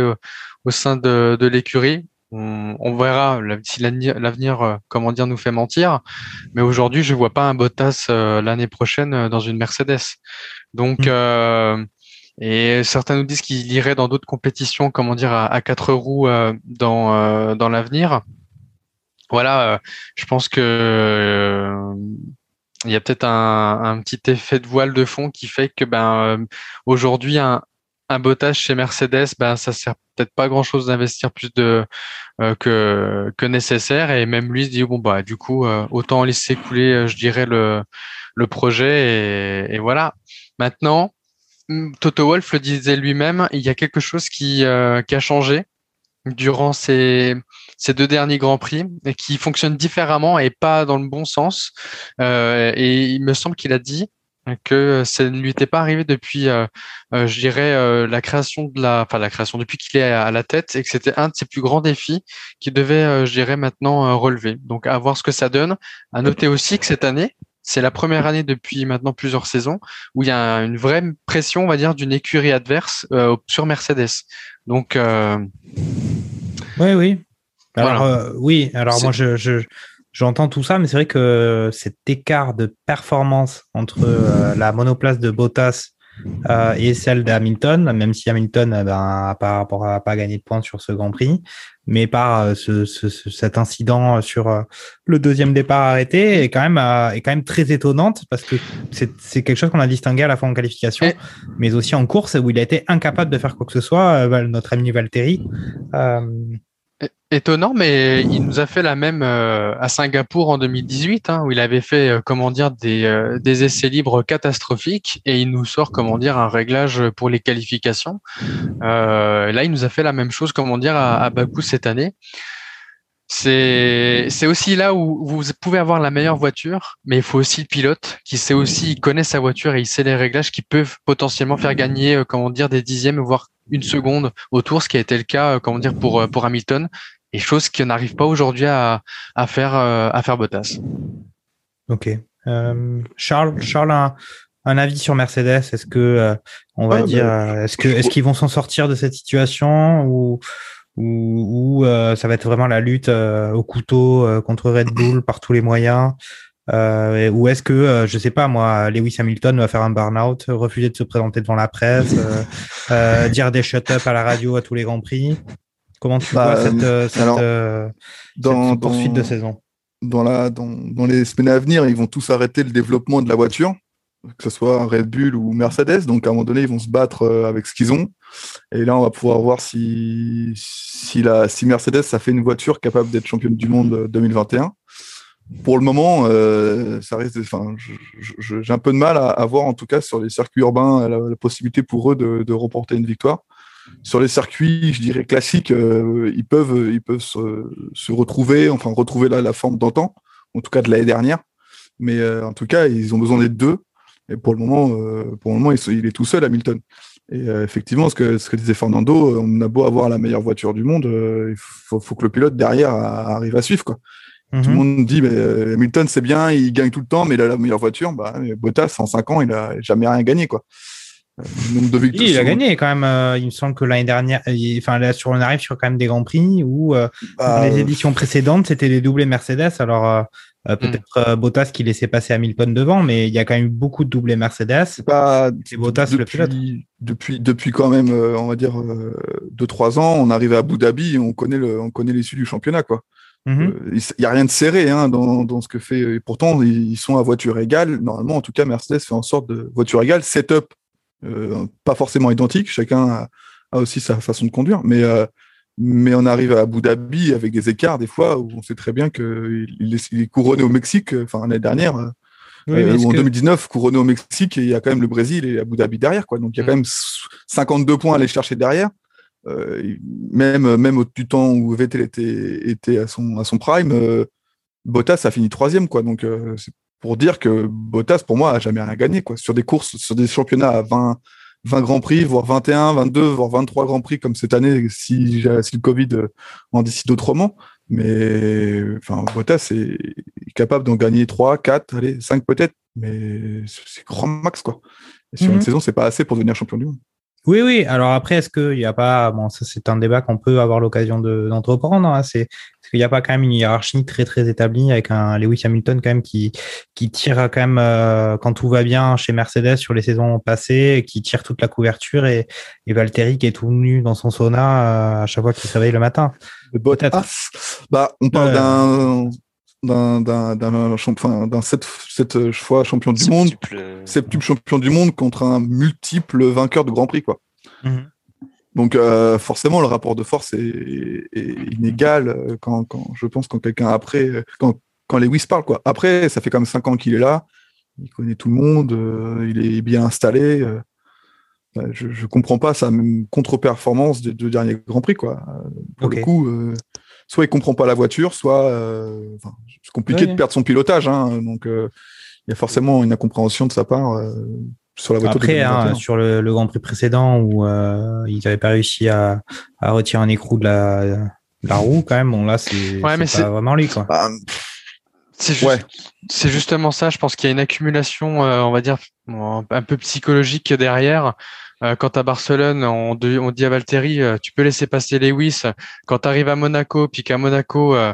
au sein de, de l'écurie on, verra si l'avenir, euh, comment dire, nous fait mentir. Mais aujourd'hui, je vois pas un Bottas euh, l'année prochaine euh, dans une Mercedes. Donc, mm. et certains nous disent qu'il irait dans d'autres compétitions, comment dire, à, quatre roues dans dans l'avenir. Voilà, je pense que il y a peut-être un, un, petit effet de voile de fond qui fait que ben aujourd'hui un, un Bottas chez Mercedes, ben ça sert peut-être pas grand-chose d'investir plus de euh, que que nécessaire et même lui se dit bon bah du coup euh, autant laisser couler, euh, je dirais le le projet et, et, voilà. Maintenant, hmm, Toto Wolff le disait lui-même, il y a quelque chose qui qui a changé durant ces ces deux derniers grands prix et qui fonctionne différemment et pas dans le bon sens. et il me semble qu'il a dit que ça ne lui était pas arrivé depuis, euh, euh, je dirais, euh, la création de la, enfin la création depuis qu'il est à la tête, et que c'était un de ses plus grands défis qu'il devait, je dirais, maintenant relever. Donc à voir ce que ça donne. À noter aussi que cette année, c'est la première année depuis maintenant plusieurs saisons où il y a une vraie pression, on va dire, d'une écurie adverse sur Mercedes. Donc oui, oui. Alors oui, alors moi je, je J'entends tout ça, mais c'est vrai que cet écart de performance entre euh, la monoplace de Bottas euh, et celle d'Hamilton, même si Hamilton euh, ben, par rapport à pas gagné de points sur ce Grand Prix, mais par euh, ce, ce, cet incident sur euh, le deuxième départ arrêté est quand même est quand même très étonnante parce que c'est quelque chose qu'on a distingué à la fois en qualification, et... mais aussi en course où il a été incapable de faire quoi que ce soit. notre ami Valtteri. Étonnant, mais il nous a fait la même euh, à Singapour en 2018, hein, où il avait fait, euh, comment dire, des, euh, des, essais libres catastrophiques, et il nous sort, comment dire, un réglage pour les qualifications. là, il nous a fait la même chose, comment dire, à, à Bakou cette année. C'est c'est aussi là où vous pouvez avoir la meilleure voiture, mais il faut aussi le pilote qui sait aussi, il connaît sa voiture et il sait les réglages qui peuvent potentiellement faire gagner, comment dire, des dixièmes, voire une seconde au tour, ce qui a été le cas, comment dire, pour pour Hamilton et chose qui n'arrive pas aujourd'hui à, à, faire euh, à faire Bottas. Ok. Euh, Charles, Charles un, un, avis sur Mercedes? Est-ce que euh, on va dire, bah, est-ce que est-ce qu'ils vont s'en sortir de cette situation ou ou, ou ça va être vraiment la lutte au couteau contre Red Bull par tous les moyens. Euh, ou est-ce que, je sais pas moi, Lewis Hamilton va faire un burn-out, refuser de se présenter devant la presse, euh, [LAUGHS] dire des shut-up à la radio à tous les grands prix? Comment tu bah, vois cette, euh, cette, alors, euh, dans, cette poursuite dans, de saison? dans, la, dans, dans, les semaines à venir, ils vont tous arrêter le développement de la voiture, que ce soit Red Bull ou Mercedes. Donc à un moment donné, ils vont se battre euh, avec ce qu'ils ont. Et là, on va pouvoir voir si, Mercedes ça fait une voiture capable d'être championne du monde 2021. Pour le moment, euh, ça reste. Enfin, j'ai un peu de mal à, voir, en tout cas, sur les circuits urbains, la, possibilité pour eux de, remporter une victoire sur les circuits, je dirais classiques, euh, ils peuvent, se, retrouver, enfin retrouver la, la forme d'antan, en tout cas de l'année dernière. Mais euh, en tout cas, ils ont besoin des deux. Et pour le moment, euh, pour le moment, il, il, est tout seul, Hamilton. Et euh, effectivement, ce que, ce que disait Fernando, on a beau avoir la meilleure voiture du monde, euh, il faut, faut, que le pilote derrière arrive à suivre, quoi. Tout le monde dit, mais Hamilton, c'est bien, il gagne tout le temps, mais il a la meilleure voiture. Bah, Bottas, en cinq ans, il a jamais rien gagné, quoi. de victoires. Il a gagné quand même. Euh, il me semble que l'année dernière, il, enfin là, sur on arrive sur quand même des grands prix où euh, bah, les éditions précédentes c'était des doublés Mercedes. Alors euh, peut-être mm. Bottas qui laissait passer Hamilton devant, mais il y a quand même eu beaucoup de doublés Mercedes. C'est Bottas depuis, le pilote. Depuis depuis quand même, on va dire deux trois ans, on arrive à Abu Dhabi, et on connaît le, on connaît l'issue du championnat quoi. Mm -hmm. il n'y a rien de serré hein, dans, dans, ce que fait. Et pourtant, ils sont à voiture égale. Normalement, en tout cas, Mercedes fait en sorte de voiture égale, setup euh, pas forcément identiques, chacun a, a, aussi sa façon de conduire, mais, euh, mais on arrive à Abu Dhabi avec des écarts des fois où on sait très bien qu'il il est couronné au Mexique, enfin l'année dernière, oui, euh, ou en que... 2019, couronné au Mexique, et il y a quand même le Brésil et Abu Dhabi derrière, quoi. Donc il y a mmh. quand même 52 points à aller chercher derrière. Euh, même même au, du temps où Vettel était, était à son à son prime, euh, Bottas a fini troisième, quoi. Donc euh, c'est pour dire que Bottas, pour moi, a jamais rien gagné. Quoi. Sur des courses, sur des championnats à 20, 20 grands prix, voire 21, 22, voire 23 grands prix comme cette année, si, si le Covid euh, en décide autrement. Mais enfin, Bottas est capable d'en gagner 3, 4, allez, 5 peut-être, mais c'est grand max. Quoi. Et sur mm -hmm. une saison, c'est pas assez pour devenir champion du monde. Oui, oui. Alors après, est-ce qu'il n'y a pas, bon, ça c'est un débat qu'on peut avoir l'occasion d'entreprendre. De, hein. C'est est-ce qu'il n'y a pas quand même une hiérarchie très très établie avec un Lewis Hamilton quand même qui qui tire quand même euh, quand tout va bien chez Mercedes sur les saisons passées, qui tire toute la couverture et, et Valtteri qui est tout nu dans son sauna euh, à chaque fois qu'il se réveille le matin? Peut-être. Bah, on parle euh... d'un d'un d'un sept, sept fois champion du monde septuple champion du monde contre un multiple vainqueur de Grand Prix quoi mm -hmm. donc euh, forcément le rapport de force est, est inégal quand, quand je pense quand quelqu'un après quand quand Lewis parle quoi après ça fait quand même cinq ans qu'il est là il connaît tout le monde euh, il est bien installé euh, je, je comprends pas sa contre-performance des deux derniers Grands Prix quoi pour okay. le coup soit il comprend pas la voiture, soit euh, enfin, c'est compliqué oui. de perdre son pilotage. Hein, donc euh, il y a forcément une incompréhension de sa part euh, sur la voiture. Après, hein, sur le, le, Grand Prix précédent où ils n'avaient pas réussi à, à, retirer un écrou de la, de la roue, quand même, bon là c'est ouais, pas vraiment lui quoi. Bah, c'est juste, ouais. justement ça. Je pense qu'il y a une accumulation, on va dire, un peu psychologique derrière. Euh, quand à Barcelone, on, on, dit à Valtteri, euh, tu peux laisser passer Lewis. Quand tu arrives à Monaco, puis qu'à Monaco, euh,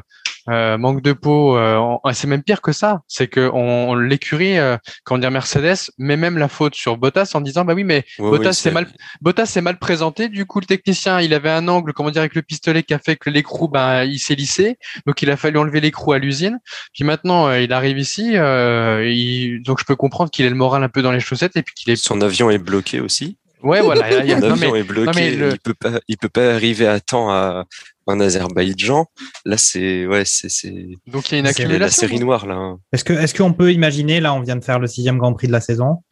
Euh, manque de peau, euh, on- c'est même pire que ça. C'est que on, on- l'écurie, euh, quand on dit Mercedes, met même la faute sur Bottas en disant bah oui, mais Bottas oui, c'est mal, Bottas c'est mal présenté. Du coup, le technicien, il avait un angle, comment dire, avec le pistolet qui a fait que l'écrou, ben il s'est lissé. Donc il a fallu enlever l'écrou à l'usine. Puis maintenant, il arrive ici, euh, il- donc je peux comprendre qu'il ait le moral un peu dans les chaussettes et puis qu'il est. Son avion est bloqué aussi. Ouais, [LAUGHS] voilà. il y a- Son non, avion mais- est bloqué. mais le- Il peut pas, il peut pas arriver à temps à en Azerbaïdjan. Là, c'est ouais, c'est c'est donc il y a une c'est la accumulation. série noire là. hein. Est-ce que est-ce qu'on peut imaginer là, on vient de faire le sixième Grand Prix de la saison.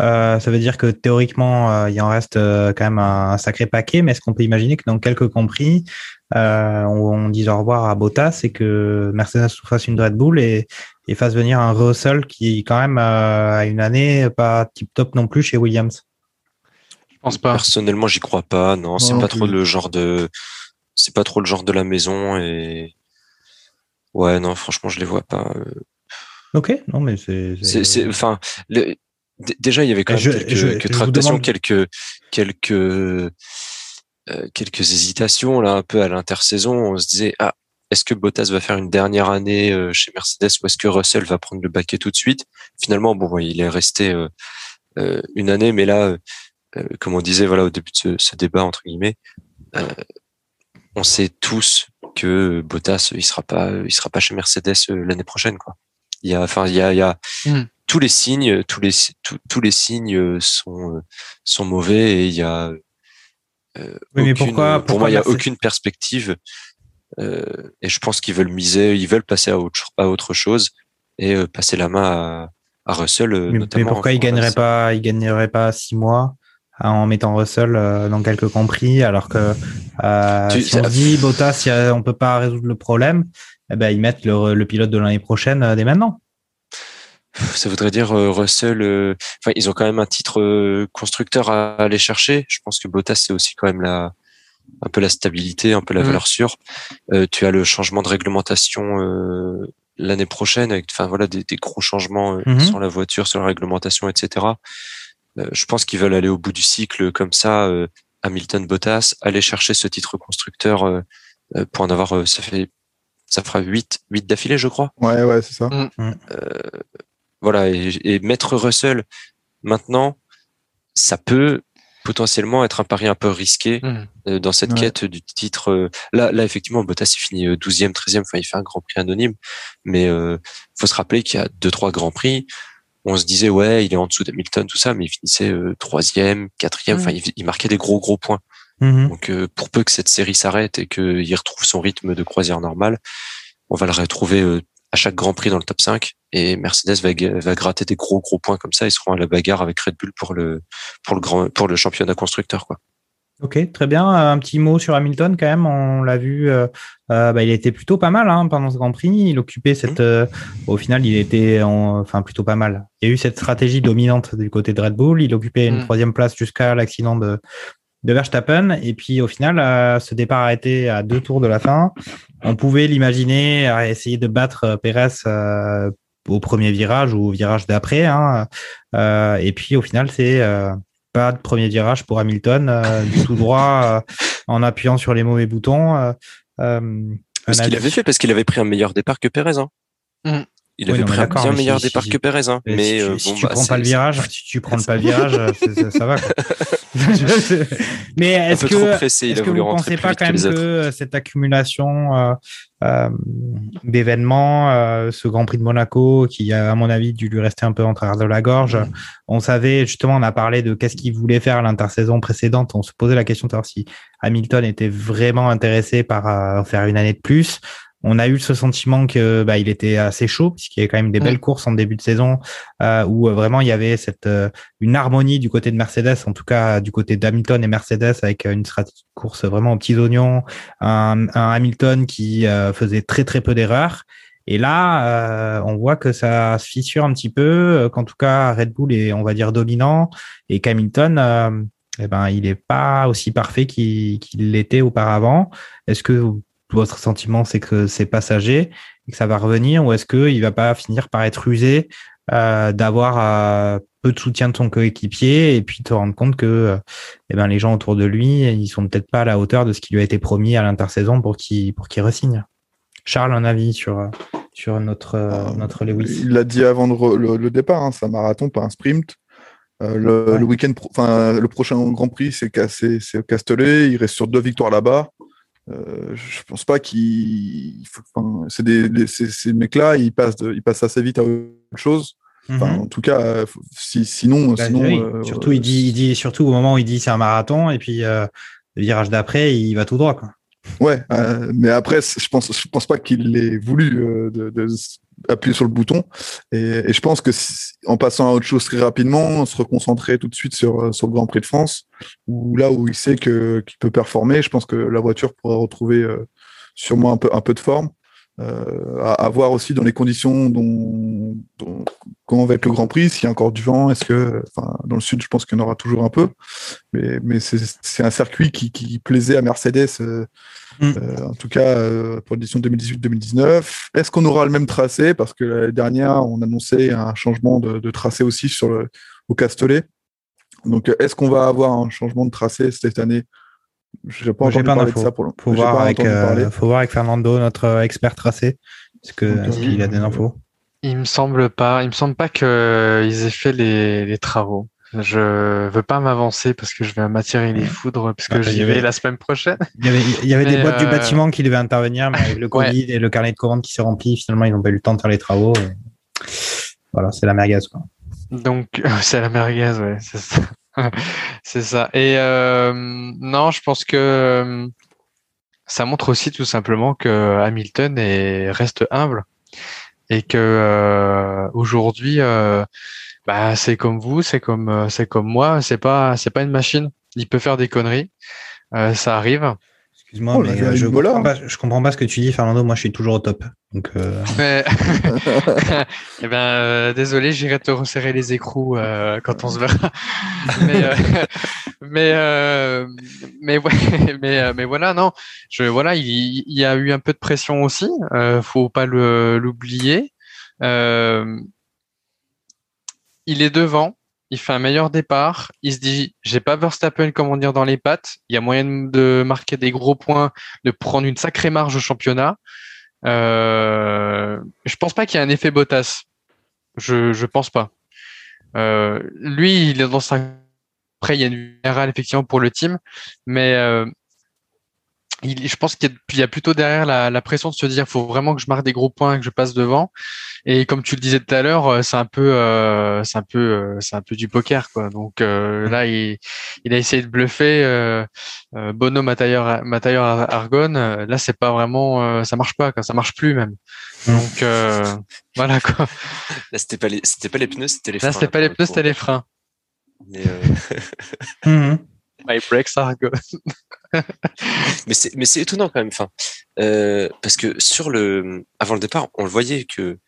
Euh, ça veut dire que théoriquement, euh, il en reste euh, quand même un, un sacré paquet. Mais est-ce qu'on peut imaginer que dans quelques Grands Prix, euh, on, on dise au revoir à Bottas et que Mercedes fasse une Red Bull et, et fasse venir un Russell qui quand même euh, a une année pas tip top non plus chez Williams? Je pense pas. Personnellement, j'y crois pas. Non, c'est pas plus. trop le genre de, c'est pas trop le genre de la maison et ouais, non, franchement, je les vois pas. Euh, Ok, non mais c'est enfin, le- déjà, il y avait quand même Je- quelques, je- quelques je tractations, demande- quelques, quelques, euh, quelques hésitations là, un peu à l'intersaison. On se disait, ah, est-ce que Bottas va faire une dernière année euh, chez Mercedes ou est-ce que Russell va prendre le baquet tout de suite? Finalement, bon, il est resté euh, euh, une année, mais là, euh, comme on disait, voilà, au début de ce, ce débat entre guillemets, euh, on sait tous que Bottas, il sera pas, il sera pas chez Mercedes euh, l'année prochaine, quoi. Il y a, enfin, il y a, il y a Hmm. tous les signes, tous les, tous, tous les signes euh, sont, euh, sont mauvais et il y a. euh, Oui, mais aucune- pourquoi- pour pourquoi moi, il y a aucune perspective. euh, et je pense qu'ils veulent miser, ils veulent passer à autre, à autre chose et euh, passer la main à, à Russell, euh, Mais, mais notamment. pourquoi il gagnerait pas, il gagnerait pas six mois en mettant Russell euh, dans quelques compris, alors que euh, Tu- si on dit Bottas, a- on peut pas résoudre le problème, eh ben ils mettent le, le pilote de l'année prochaine euh, dès maintenant. Ça voudrait dire Russell. euh, Enfin, ils ont quand même un titre euh, constructeur à aller chercher. Je pense que Bottas c'est aussi quand même la un peu la stabilité, un peu la Mhm. valeur sûre. Euh, tu as le changement de réglementation euh, l'année prochaine, avec enfin voilà des, des gros changements euh, Mhm. sur la voiture, sur la réglementation, etc. Euh, je pense qu'ils veulent aller au bout du cycle comme ça. euh, Hamilton, Bottas, aller chercher ce titre constructeur euh, pour en avoir. euh, ça fait ça fera 8 huit d'affilée, je crois Ouais, ouais, c'est ça. voilà et, et mettre Russell maintenant ça peut potentiellement être un pari un peu risqué euh, dans cette Ouais. quête du titre là là effectivement Bottas il finit euh, 12e 13e enfin il fait un grand prix anonyme mais euh, faut se rappeler qu'il y a deux trois grands prix on se disait ouais il est en dessous d'Hamilton tout ça mais il finissait euh, troisième quatrième enfin il, il marquait des gros gros points Mhm. donc euh, pour peu que cette série s'arrête et qu'il retrouve son rythme de croisière normal, on va le retrouver euh, à chaque Grand Prix dans le top 5 et Mercedes va, va gratter des gros gros points comme ça. Ils seront à la bagarre avec Red Bull pour le pour le grand pour le championnat constructeur quoi. Ok, très bien. Euh, Un petit mot sur Hamilton quand même. On l'a vu, euh, euh, bah, il était plutôt pas mal hein, pendant ce Grand Prix. Il occupait cette, euh, au final, il était, en- enfin plutôt pas mal. Il y a eu cette stratégie dominante du côté de Red Bull. Il occupait une Mm. troisième place jusqu'à l'accident de de Verstappen. Et puis au final, euh, ce départ a été à deux tours de la fin. On pouvait l'imaginer à essayer de battre Pérez euh, au premier virage ou au virage d'après. Hein. Euh, et puis au final, c'est pas de premier virage pour Hamilton, euh, du tout droit euh, en appuyant sur les mauvais boutons. euh, euh, Ce qu'il avait fait parce qu'il avait pris un meilleur départ que Pérez. Hein. Mhm. Il Oui, avait pris un bien meilleur si- départ si- que Pérez. Hein. Mais, si, tu, si bon, tu bah, prends pas le virage, si tu prends pas le virage, ça, ça va. Quoi. [LAUGHS] Mais est-ce que pressé. A que vous rentrer pensez pas quand même que cette accumulation euh, d'événements, euh, ce Grand Prix de Monaco, qui a à mon avis dû lui rester un peu en travers de la gorge, on savait justement, on a parlé de qu'est-ce qu'il voulait faire à l'intersaison précédente, on se posait la question de savoir si Hamilton était vraiment intéressé par euh, faire une année de plus. On a eu ce sentiment que bah, il était assez chaud puisqu'il y avait quand même des Mm. belles courses en début de saison euh, où euh, vraiment il y avait cette euh, une harmonie du côté de Mercedes, en tout cas du côté d'Hamilton et Mercedes avec une stratégie de course vraiment aux petits oignons, un, un Hamilton qui faisait très très peu d'erreurs. Et là, euh, on voit que ça se fissure un petit peu, qu'en tout cas Red Bull est, on va dire, dominant et qu'Hamilton, euh, eh ben, il est pas aussi parfait qu'il qu'il l'était auparavant. Est-ce que votre sentiment, c'est que c'est passager et que ça va revenir, ou est-ce qu'il va pas finir par être usé euh, d'avoir euh, peu de soutien de son coéquipier et puis te rendre compte que euh, eh ben, les gens autour de lui, ils sont peut-être pas à la hauteur de ce qui lui a été promis à l'intersaison pour qu'il pour qu'il resigne. Charles, un avis sur, euh, sur notre, euh, notre Lewis? Il l'a dit avant le, le, le départ, hein, c'est un marathon, pas un sprint. Euh, le, Ouais. le week-end, pro- le prochain Grand Prix, c'est Cassé- c'est au Castellet. Il reste sur deux victoires là-bas. Euh, je pense pas qu'il. enfin, c'est des, ces, ces mecs-là, ils passent, de- ils passent assez vite à autre chose. Enfin, Mhm. En tout cas, faut- si, sinon, Bah, sinon. oui, euh, surtout, il dit, il dit, surtout au moment où il dit c'est un marathon, et puis euh, le virage d'après, il va tout droit. Quoi. Ouais, euh, mais après, je pense, je pense pas qu'il ait voulu de, de s- appuyer sur le bouton. Et, je pense que en passant à autre chose très rapidement, se reconcentrer tout de suite sur, euh, sur le Grand Prix de France, où là où il sait que qu'il peut performer, je pense que la voiture pourra retrouver euh, sûrement un peu un peu de forme. Euh, à, voir aussi dans les conditions dont, dont comment va être le Grand Prix, s'il y a encore du vent, est-ce que, dans le sud, je pense qu'il y en aura toujours un peu, mais, mais c'est un circuit qui, qui plaisait à Mercedes. Mm. euh, en tout cas, euh, pour l'édition 2018-2019. Est-ce qu'on aura le même tracé? Parce que l'année dernière, on annonçait un changement de, de tracé aussi sur le, au Castellet. Donc, est-ce qu'on va avoir un changement de tracé cette année? Je n'ai pas entendu pas parler de d'infos. ça pour le Faut voir, pas avec, entendu euh, faut voir avec Fernando, notre expert tracé. Est-ce que- Donc, est-ce qu'il a des infos Il me semble pas, il me semble pas qu'ils aient fait les, les travaux. Je veux pas m'avancer parce que je vais m'attirer les foudres parce que Ah, y j'y vais la semaine prochaine. [LAUGHS] Il y avait, il y avait des Mais, boîtes du euh, bâtiment qui devaient intervenir, mais avec le [LAUGHS] Ouais. Covid et le carnet de commandes qui s'est rempli, finalement, ils n'ont pas eu le temps de faire les travaux. et Voilà, c'est la merguez. Quoi. Donc [LAUGHS] c'est la merguez, ouais, c'est ça. c'est ça. Et euh, non, je pense que euh, ça montre aussi tout simplement que Hamilton est, reste humble et que euh, aujourd'hui, euh, bah, c'est comme vous, c'est comme euh, c'est comme moi, c'est pas c'est pas une machine. Il peut faire des conneries, euh, ça arrive. Excuse-moi, Oh, mais euh, je, comprends hein. pas, je comprends pas ce que tu dis, Fernando. Moi, je suis toujours au top. Donc, euh, Mais [LAUGHS] [LAUGHS] eh ben, euh, désolé, j'irai te resserrer les écrous euh, quand on se verra. [LAUGHS] mais euh, mais euh, mais ouais, mais euh, mais voilà, non, je voilà, il, il y a eu un peu de pression aussi. Euh, faut pas le l'oublier. Euh, il est devant. Il fait un meilleur départ. Il se dit, j'ai pas Verstappen, comment dire, dans les pattes. Il y a moyen de marquer des gros points, de prendre une sacrée marge au championnat. Euh, je pense pas qu'il y ait un effet Bottas. Je je pense pas. Euh, lui, il est dans sa. Après, il y a une générale effectivement pour le team, mais euh, il, je pense qu'il y, a- il y a plutôt derrière la, la pression de se dire, faut vraiment que je marque des gros points, que je passe devant. Et comme tu le disais tout à l'heure, euh, c'est un peu, euh, c'est un peu, euh, c'est un peu du poker, quoi. Donc euh, là, il, il a essayé de bluffer euh, euh, Bono, Matailleur, Matailleur Argon. Euh, Là, c'est pas vraiment, euh, ça marche pas, quoi. Ça marche plus même. Mm. Donc euh, voilà quoi. Là, c'était pas les, c'était pas les pneus, c'était les freins. Là, c'était pas les pneus, c'était les freins. Mais, euh, [LAUGHS] My brakes Argon. [LAUGHS] mais c'est, mais c'est étonnant quand même. Enfin, euh, parce que sur le, avant le départ, on le voyait que,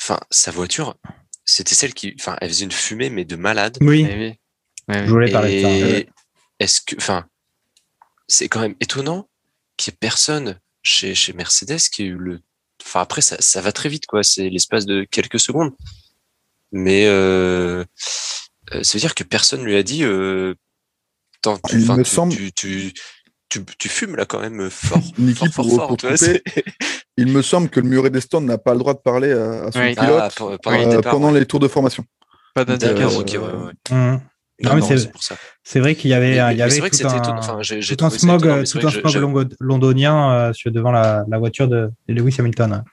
enfin, sa voiture, c'était celle qui, enfin, elle faisait une fumée mais de malade. oui, Eh oui. Eh je oui. voulais parler de ça. Ouais. est-ce que, enfin, c'est quand même étonnant qu'il y ait personne chez, chez Mercedes qui ait eu le. Enfin, après, ça, ça va très vite, quoi. C'est l'espace de quelques secondes. Mais euh, euh, ça veut dire que personne lui a dit. Euh, Attends, tu, Il me tu, semble- tu, tu, tu, tu fumes là quand même fort. [LAUGHS] Niki, fort, fort, pour, fort, pour tu vois, couper, c'est- [LAUGHS] il me semble que le muret des stands n'a pas le droit de parler à, à son Oui. pilote Ah, pour- pendant euh, le départ, pendant ouais. les tours de formation. Pas d'indication. ok, ouais, ouais. Non, Non, mais non, c'est- vrai qu'il y avait, Mais- il y mais avait c'est vrai que tout c'était un, étonnant. Enfin, tout smog, étonnant, tout un londonien euh, sur devant la, la voiture de, de Lewis Hamilton.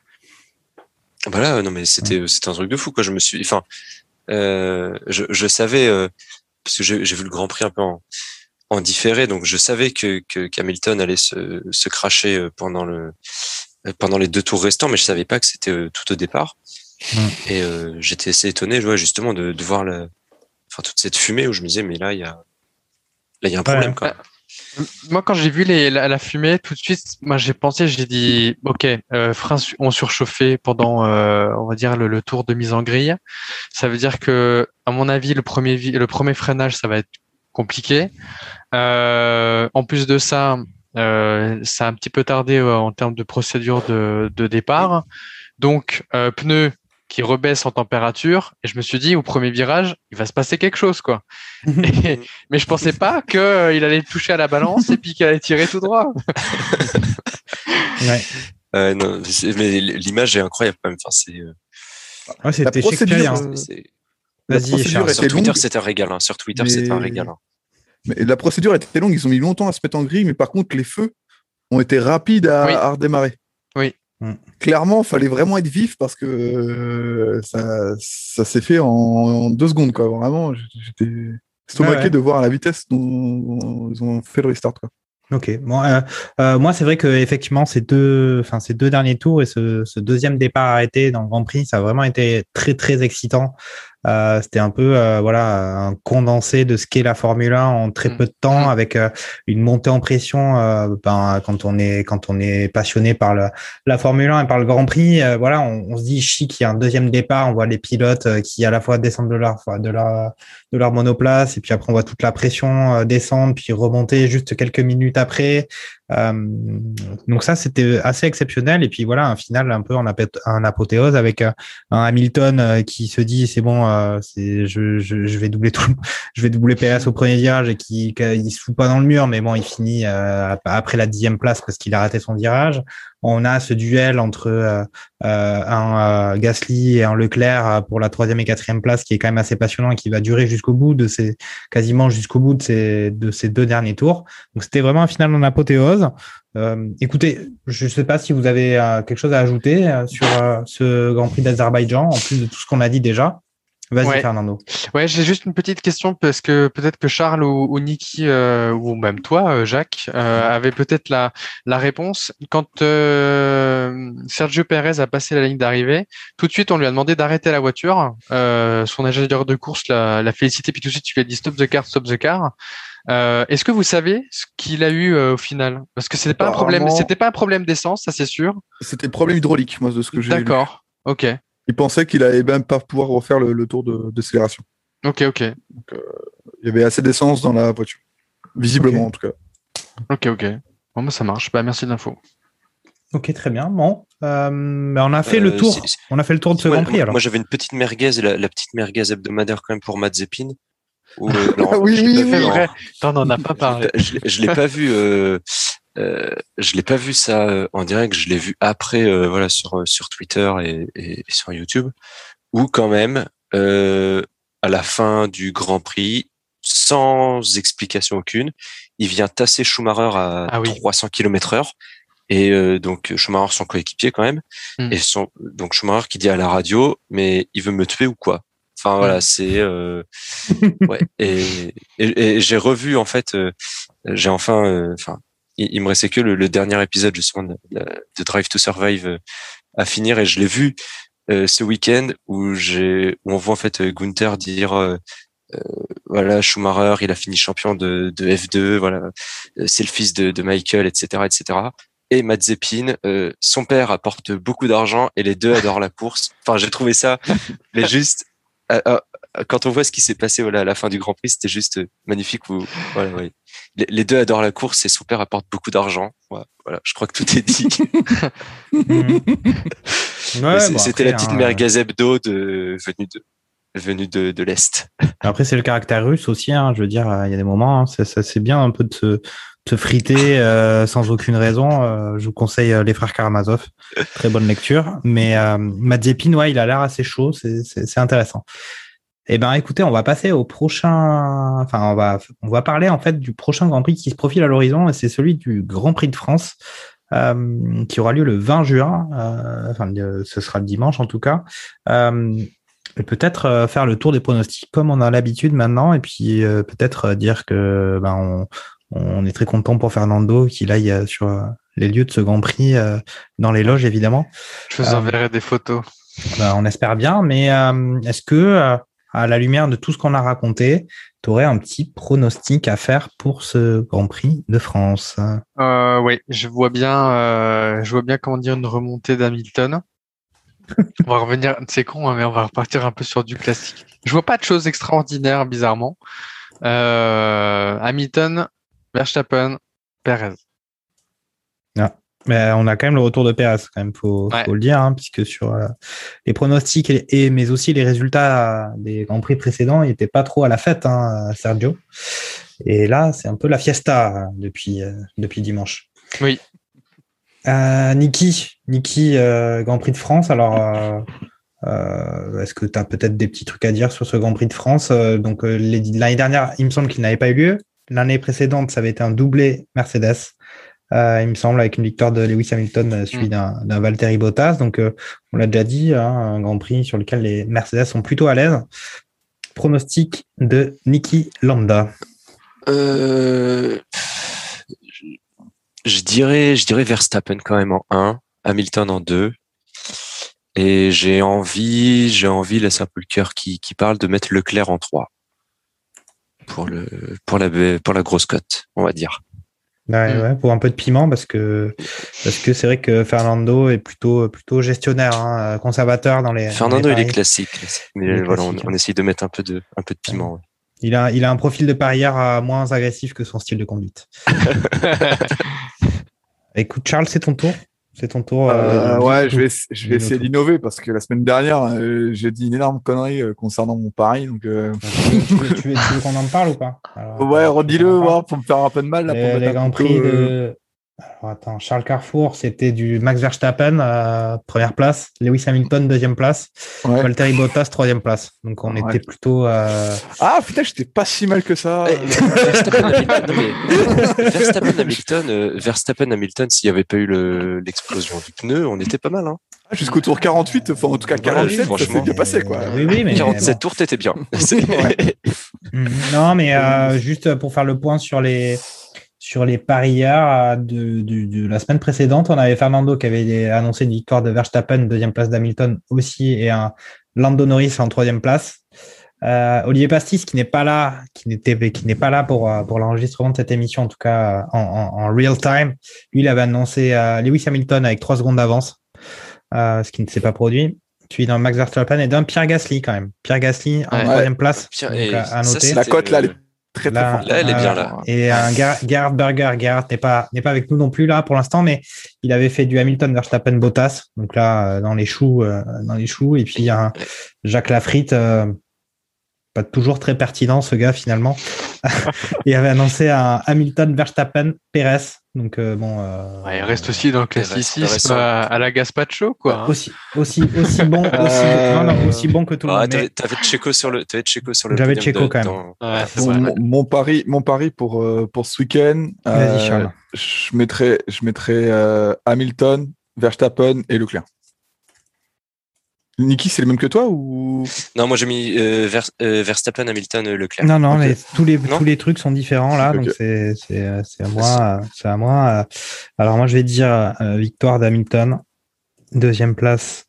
Voilà, euh, non mais c'était un truc de fou quoi. Je me suis, enfin, euh, je, je savais euh, parce que j'ai j'ai vu le Grand Prix un peu en, en différé, donc je savais que que qu'Hamilton allait se se cracher euh, pendant le euh, pendant les deux tours restants, mais je savais pas que c'était euh, tout au départ. Mm. Et euh, j'étais assez étonné, ouais, justement, de, de voir la, enfin toute cette fumée où je me disais mais là il y a là il y a un problème Ouais. quoi. Moi, quand j'ai vu les, la, la fumée, tout de suite, moi, j'ai pensé, j'ai dit, ok, euh, freins ont surchauffé pendant, euh, on va dire, le, le tour de mise en grille. Ça veut dire que, à mon avis, le premier, le premier freinage, ça va être compliqué. Euh, en plus de ça, euh, ça a un petit peu tardé euh, en termes de procédure de, de départ. Donc, euh, pneus qui rebaissent en température. Et je me suis dit, au premier virage, il va se passer quelque chose, quoi. [LAUGHS] Et- mais je pensais pas que euh, il allait toucher à la balance et puis qu'il allait tirer tout droit. [LAUGHS] Ouais. Euh, non, c'est- mais l'image est incroyable quand même. Enfin, c'est, euh, Ouais, c'était c'est- La Vas-y, était sur Twitter, c'était un régal. hein. Sur Twitter, Mais- c'était un régal. hein. Mais la procédure était longue, ils ont mis longtemps à se mettre en grille, mais par contre, les feux ont été rapides à, Oui. à redémarrer. Oui. Mm. Clairement, fallait vraiment être vif parce que euh, ça, ça s'est fait en, en deux secondes. Quoi. Vraiment, j'étais ouais. de voir la vitesse dont ils ont fait le restart. Quoi. Ok. Bon, euh, euh, moi, c'est vrai que effectivement, ces deux, enfin, ces deux derniers tours et ce, ce deuxième départ arrêté dans le Grand Prix, ça a vraiment été très, très excitant. Euh, C'était un peu, euh, voilà, un condensé de ce qu'est la Formule 1 en très Mm. peu de temps, Mm. avec euh, une montée en pression. euh, ben, quand on est, quand on est passionné par le, la Formule 1 et par le Grand Prix, euh, voilà, on, on se dit chic, il y a un deuxième départ. On voit les pilotes qui à la fois descendent de leur, de leur, de leur monoplace et puis après on voit toute la pression descendre puis remonter juste quelques minutes après. Euh, donc ça c'était assez exceptionnel et puis voilà un final un peu en, apothéose avec euh, un Hamilton euh, qui se dit c'est bon je, je, je vais doubler tout [LAUGHS] je vais doubler PS au premier virage et qui qui- il se fout pas dans le mur mais bon il finit après la dixième place parce qu'il a raté son virage on a ce duel entre euh, un Gasly et un Leclerc pour la troisième et quatrième place qui est quand même assez passionnant et qui va durer jusqu'au bout de ces quasiment jusqu'au bout de ces de ces deux derniers tours. Donc c'était vraiment un final en apothéose. Euh, écoutez, je ne sais pas si vous avez euh, quelque chose à ajouter euh, sur ce Grand Prix d'Azerbaïdjan en plus de tout ce qu'on a dit déjà. Vas-y Ouais. Fernando. Ouais, j'ai juste une petite question parce que peut-être que Charles ou, ou Niki euh, ou même toi, euh, Jacques, euh, avait peut-être la, la réponse. Quand euh, Sergio Perez a passé la ligne d'arrivée, tout de suite on lui a demandé d'arrêter la voiture. Euh, son ingénieur de course l'a, l'a félicité puis tout de suite tu lui as dit stop the car, stop the car. Euh, est-ce que vous savez ce qu'il a eu euh, au final? Parce que c'était pas un problème, c'était pas un problème d'essence, ça c'est sûr. C'était le problème hydraulique, moi, de ce que j'ai lu. D'accord. Ok. Il pensait qu'il allait même pas pouvoir refaire le, le tour de d'accélération. Ok. Ok. Il y avait assez d'essence dans la voiture. Visiblement, en tout cas. Ok. Ok. Bon, bah, ça marche. Bah, merci de l'info. Ok très bien. Bon, euh, ben, on a fait le Euh, tour. On a fait le tour de ce Grand Prix moi- alors. moi, j'avais une petite merguez, la, la petite merguez hebdomadaire quand même pour. Où, euh, [LAUGHS] Ah oui, oui, pas oui. pas parlé. Je, je l'ai pas vu. Euh, euh, je l'ai pas vu ça euh, en direct. Je l'ai vu après, euh, voilà, sur sur Twitter et, et- et sur YouTube, où quand même, euh, à la fin du Grand Prix, sans explication aucune, il vient tasser Schumacher à Ah oui. 300 km/h. Et euh, donc Schumacher son coéquipier quand même. Hmm. Et son donc Schumacher qui dit à la radio, mais il veut me tuer ou quoi? Enfin voilà, c'est euh, [LAUGHS] ouais. Et, et, et j'ai revu en fait, euh, j'ai enfin, euh, enfin, il, il me restait que le, le dernier épisode justement de, Drive to Survive euh, à finir et je l'ai vu euh, ce week-end où j'ai, où on voit en fait euh, Gunther dire. euh, euh, voilà, Schumacher, il a fini champion de, de F2, voilà, c'est le fils de, de Michael, etc., etc. Et Mazepin, euh, son père apporte beaucoup d'argent et les deux adorent la course. Enfin, j'ai trouvé ça, [LAUGHS] mais juste quand on voit ce qui s'est passé voilà, à la fin du Grand Prix, c'était juste euh, magnifique. Où, voilà, ouais. les, les deux adorent la course et son père apporte beaucoup d'argent. Voilà, voilà, je crois que tout est dit. [LAUGHS] Ouais, bon, c'était la petite hein, merguez hebdo de, venue de venue de, de l'Est. Après, c'est le caractère russe aussi. Hein, je veux dire, euh, il y a des moments, hein, ça, ça, c'est bien un peu de se, de se friter euh, sans aucune raison. Euh, je vous conseille euh, les frères Karamazov. Très bonne lecture. Mais euh, Mazepin, ouais, il a l'air assez chaud. C'est intéressant. Eh ben, écoutez, on va passer au prochain. Enfin, on va, on va parler en fait du prochain Grand Prix qui se profile à l'horizon, et c'est celui du Grand Prix de France. euh, qui aura lieu le 20 juin, euh, enfin ce sera le dimanche en tout cas. Euh, et peut-être euh, faire le tour des pronostics comme on a l'habitude maintenant, et puis euh, peut-être euh, dire que ben, on, on est très content pour Fernando qu'il aille sur les lieux de ce Grand Prix euh, dans les loges évidemment. Je vous enverrai des photos. Ben, on espère bien, mais euh, est-ce que euh, à la lumière de tout ce qu'on a raconté, tu aurais un petit pronostic à faire pour ce Grand Prix de France Euh, oui, je vois bien, euh, je vois bien comment dire une remontée d'Hamilton. [LAUGHS] on va revenir, c'est con, hein, mais on va repartir un peu sur du classique. Je vois pas de choses extraordinaires, bizarrement. Euh, Hamilton, Verstappen, Perez. Mais on a quand même le retour de Perez, quand même, faut, Ouais. faut le dire, hein, puisque sur euh, les pronostics et, et- mais aussi les résultats des grands prix précédents, il n'était pas trop à la fête, hein, Sergio. Et là, c'est un peu la fiesta euh, depuis euh, depuis dimanche. Oui. Euh, Niki, Niki, euh, Grand Prix de France. Alors, est-ce que tu as peut-être des petits trucs à dire sur ce Grand Prix de France Donc, l'année dernière, il me semble qu'il n'avait pas eu lieu. L'année précédente, ça avait été un doublé Mercedes. Euh, il me semble, avec une victoire de Lewis Hamilton euh, suivi d'un d'un Valtteri Bottas. Donc, euh, on l'a déjà dit, hein, un Grand Prix sur lequel les Mercedes sont plutôt à l'aise. Pronostic de Niki Lambda. Euh, je dirais, je dirais Verstappen quand même en 1, Hamilton en 2. Et j'ai envie, j'ai envie, c'est un peu le cœur qui, qui parle, de mettre Leclerc en 3. Pour le, pour la, pour la grosse cote, on va dire. Ouais, Mm. ouais, pour un peu de piment parce que parce que c'est vrai que Fernando est plutôt plutôt gestionnaire, hein, conservateur dans les. dans Fernando, les il est classique. classique. Mais Il est voilà, on, classique, on hein. essaye de mettre un peu de, un peu de piment. ouais. Il a il a un profil de parieur euh, moins agressif que son style de conduite. [LAUGHS] Écoute Charles, c'est ton tour. C'est ton tour. Euh, euh, ouais, dis- je vais, je vais essayer d'innover parce que la semaine dernière, euh, j'ai dit une énorme connerie euh, concernant mon pari. Donc, euh, Tu veux, tu veux- tu veux- tu veux qu'on en parle ou pas? Alors, ouais, redis-le, voir, pour me faire un peu de mal. Là, pour Les, les grands prix euh, de. Alors attends, Charles Carrefour, c'était du Max Verstappen, euh, première place. Lewis Hamilton, deuxième place. ouais. Valtteri Bottas, troisième place. Donc on Ouais. était plutôt. euh, Ah, putain, j'étais pas si mal que ça. Eh, Verstappen, Hamilton, [LAUGHS] Verstappen, euh, Verstappen, Hamilton, s'il n'y avait pas eu le- l'explosion du pneu, on était pas mal. Hein. Ah, Jusqu'au tour 48, enfin en tout cas Voilà, 47, ça s'est franchement. bien passé quoi. Oui, oui, mais. 47 tours, t'étais bien. [LAUGHS] Mhm. Non, mais euh, juste pour faire le point sur les sur les parieurs euh, de, de, de la semaine précédente, on avait Fernando qui avait annoncé une victoire de Verstappen, deuxième place d'Hamilton aussi, et un Lando Norris en troisième place. Euh, Olivier Pastis qui n'est pas là, qui n'était qui n'est pas là pour euh, pour l'enregistrement de cette émission, en tout cas en, en, en real time. Lui, il avait annoncé euh, Lewis Hamilton avec trois secondes d'avance, euh, ce qui ne s'est pas produit. Suivi d'un Max Verstappen et d'un Pierre Gasly quand même. Pierre Gasly en Ouais. troisième place. Pierre- donc, à, à ça, noter. c'était, La cote là, elle euh, est très très là, elle est bien Euh, là. Et un Gar- Gerhard Berger, Gerhard n'est pas, n'est pas avec nous non plus là pour l'instant, mais il avait fait du Hamilton Verstappen Bottas, donc là euh, dans les choux, euh, dans les choux, et puis il y a un Jacques Lafritte, euh, pas toujours très pertinent ce gars finalement, [LAUGHS] il avait annoncé un Hamilton Verstappen Perez, donc euh, bon, euh, Ouais, il reste aussi dans le classicisme intéressant. à, la Gaspacho, quoi. hein. aussi, aussi, aussi bon, [LAUGHS] aussi, Euh, non, non, aussi bon que tout le Ah, monde. t'avais, t'avais Checo sur le, t'avais Checo sur le. J'avais Checo de- quand même. dans- Ouais, c'est Bon, vrai. mon, mon pari, mon pari pour, euh, pour ce week-end, Vas-y, euh, Charles. je mettrai, je mettrai euh, Hamilton, Verstappen et Leclerc. Niki, c'est le même que toi ou? Non, moi j'ai mis euh, Vers- euh, Verstappen, Hamilton, euh, Leclerc. Non, non, Ok. mais tous les, Non? tous les trucs sont différents là, donc c'est c'est à moi. C'est à moi. Alors moi, je vais dire euh, victoire d'Hamilton, deuxième place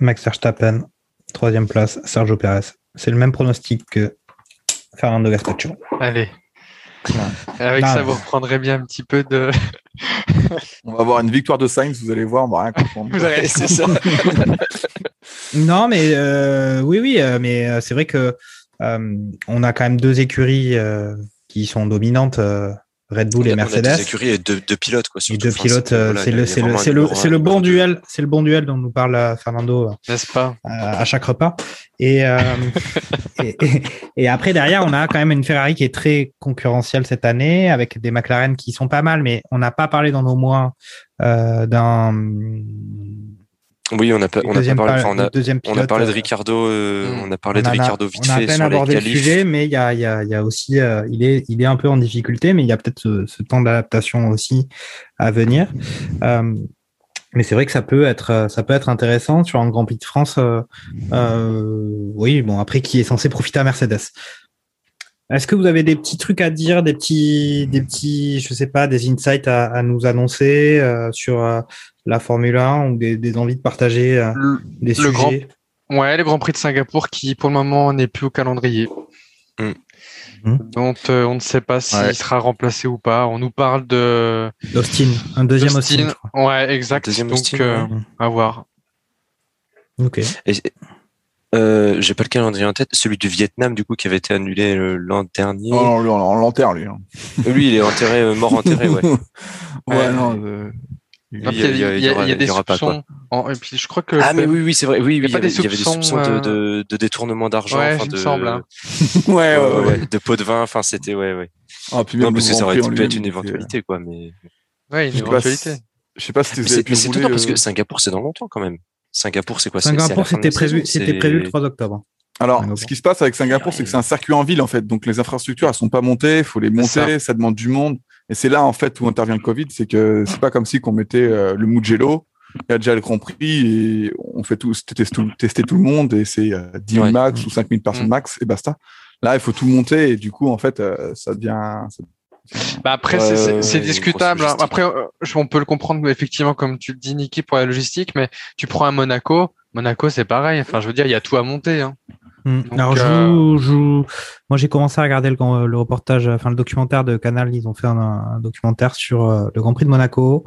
Max Verstappen, troisième place Sergio Perez. C'est le même pronostic que Fernando Gaspacho. Allez. [LAUGHS] Avec Non, ça, mais- vous reprendrez bien un petit peu de. [LAUGHS] On va avoir une victoire de Sainz, vous allez voir, on va rien comprendre. Vous allez- c'est ça. [LAUGHS] Non, mais euh, oui, oui, euh, mais euh, c'est vrai que euh, on a quand même deux écuries euh, qui sont dominantes, euh, Red Bull On a- et on a Mercedes. écuries et deux, deux pilotes, quoi. Et deux Enfin, pilotes, euh, c'est a- le, c'est le, c'est le, c'est le bon duel, c'est le bon duel dont nous parle euh, Fernando N'est-ce pas? à à chaque repas. Et, euh, [LAUGHS] et, et- et après, derrière, on a quand même une Ferrari qui est très concurrentielle cette année, avec des McLaren qui sont pas mal, mais on n'a pas parlé dans nos mois euh, d'un Oui, on a on a parlé. pa- enfin, on a, deuxième on a pilote, parlé de euh, Ricardo. euh, Mm. On a parlé on de Ricardo vite on a à peine abordé le sujet, mais il y a, il y, a, il y a aussi, euh, il, est, il est un peu en difficulté, mais il y a peut-être ce, ce temps d'adaptation aussi à venir. Euh, mais c'est vrai que ça peut être, ça peut être intéressant sur un Grand Prix de France. oui, bon, après, qui est censé profiter à Mercedes. Est-ce que vous avez des petits trucs à dire, des petits, des petits, je sais pas, des insights à, à nous annoncer euh, sur la Formule 1 ou des, des envies de partager euh, le, des le sujets grand- Ouais, le Grand Prix de Singapour qui, pour le moment, n'est plus au calendrier. Mm. Mm. Donc, euh, on ne sait pas s'il Ouais. sera remplacé ou pas. On nous parle de Austin, un deuxième Austin. Ouais, exact. Deuxième Donc, Austin, euh, ouais. à voir. Ok. Euh, J'ai pas le calendrier en tête. Celui du Vietnam, du coup, qui avait été annulé l'an dernier. Oh, non, lui, on, l'enterre, lui. hein. Lui, il est enterré, euh, mort enterré, ouais. [LAUGHS] ouais, Ouais. non. Euh, il y a, des soupçons. En- et puis, je crois que. Ah, mais oui, oui, c'est vrai. Oui, oui, il y, avait, des il y avait des soupçons, de, euh, de, de détournement d'argent. Ouais, enfin, de, semble, hein. [LAUGHS] ouais, ouais, ouais, de pot de vin. Enfin, c'était, ouais, ouais. Ah, puis Non, parce que ça aurait pu être une était- éventualité, quoi. Mais Ouais, une éventualité. Je sais pas si c'est c'est étonnant parce euh, que Singapour, c'est dans longtemps quand même. Singapour, c'est quoi Singapour, c'était prévu, c'était prévu le 3 octobre. Alors, Singapour. ce qui se passe avec Singapour, c'est que c'est un circuit en ville, en fait. Donc, les infrastructures, elles sont pas montées, il faut les monter, ça. demande du monde. Et c'est là, en fait, où intervient le Covid. C'est que c'est pas comme si qu'on mettait euh, le Mugello, il y a déjà le Grand Prix et on fait tout, tester tout, tester tout le monde et c'est euh, 10 000 Ouais. max ou 5 000 personnes Mm. max et basta. Là, il faut tout monter et du coup, en fait, euh, ça devient. ça- Bah après, c'est- discutable. hein. Après, euh, on peut le comprendre effectivement, comme tu le dis, Niki, pour la logistique, mais tu prends un Monaco. Monaco, c'est pareil. Enfin, je veux dire, il y a tout à monter. Hein. Donc, Alors, je euh, vous- je vous- moi, j'ai commencé à regarder le, le reportage, enfin, le documentaire de Canal. Ils ont fait un, un documentaire sur euh, le Grand Prix de Monaco.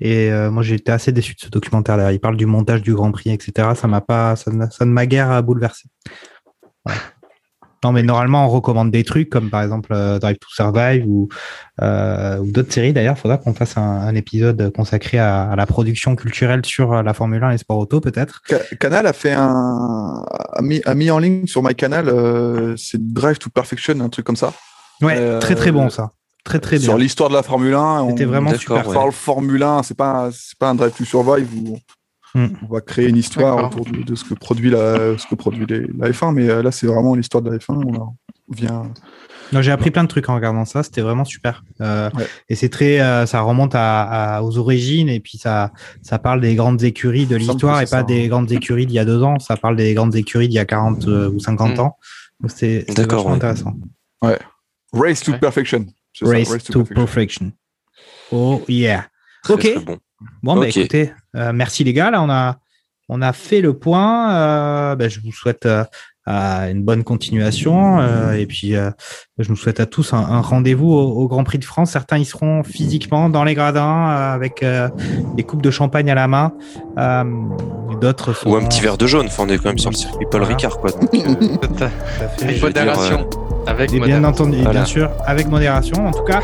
Et euh, moi, j'ai été assez déçu de ce documentaire. Là. Il parle du montage du Grand Prix, etc. Ça m'a pas, ça, ne- ça ne m'a guère bouleversé. Ouais. Non, mais normalement, on recommande des trucs comme par exemple euh, Drive to Survive ou, euh, ou d'autres séries. D'ailleurs, il faudra qu'on fasse un, un épisode consacré à, à la production culturelle sur euh, la Formule 1 et les sports auto, peut-être. Ca- Canal a fait un, a mis, a mis en ligne sur MyCanal, euh, c'est Drive to Perfection, un truc comme ça. Ouais, Euh, très très bon ça. Très très bien. Sur l'histoire de la Formule 1. C'était vraiment super. ouais. Formule 1, c'est pas, c'est pas un Drive to Survive où Hmm. on va créer une histoire autour de, de ce que produit la, ce que produit les- la F1, mais euh, là c'est vraiment l'histoire de la F1. On, a- on vient. Non, J'ai appris plein de trucs en regardant ça, c'était vraiment super. Euh, Ouais. Et c'est très, euh, ça remonte à, à- aux origines et puis ça, ça parle des grandes écuries de l'histoire et pas ça, des grandes écuries d'il y a deux ans. Ça parle des grandes écuries d'il y a 40 euh, ou 50 Mm. ans. C'est vachement ouais. intéressant. Race to Ouais. Perfection. Ça, Race, to, perfection. Oh yeah. Très, Ok. Bon. Bah écoutez, euh, merci les gars. Là, on a, on a fait le point. Euh, bah, je vous souhaite euh, une bonne continuation. euh, et puis, euh, je nous souhaite à tous un, un rendez-vous au, au Grand Prix de France. Certains y seront physiquement dans les gradins euh, avec euh, des coupes de champagne à la main. Euh, D'autres Ou un petit verre de jaune. Enfin, on est quand même sur le circuit Paul. Ricard, quoi. Donc, [LAUGHS] euh, Tout à- Tout à fait. Avec Et bien entendu, Voilà. bien sûr, avec modération. En tout cas,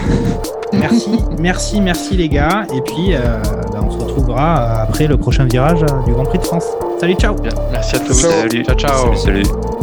merci, [LAUGHS] merci, merci les gars. Et puis, euh, bah, on se retrouvera euh, après le prochain virage euh, du Grand Prix de France. Salut, ciao. Bien. Merci à tous. Salut. Ciao, ciao. Salut, salut.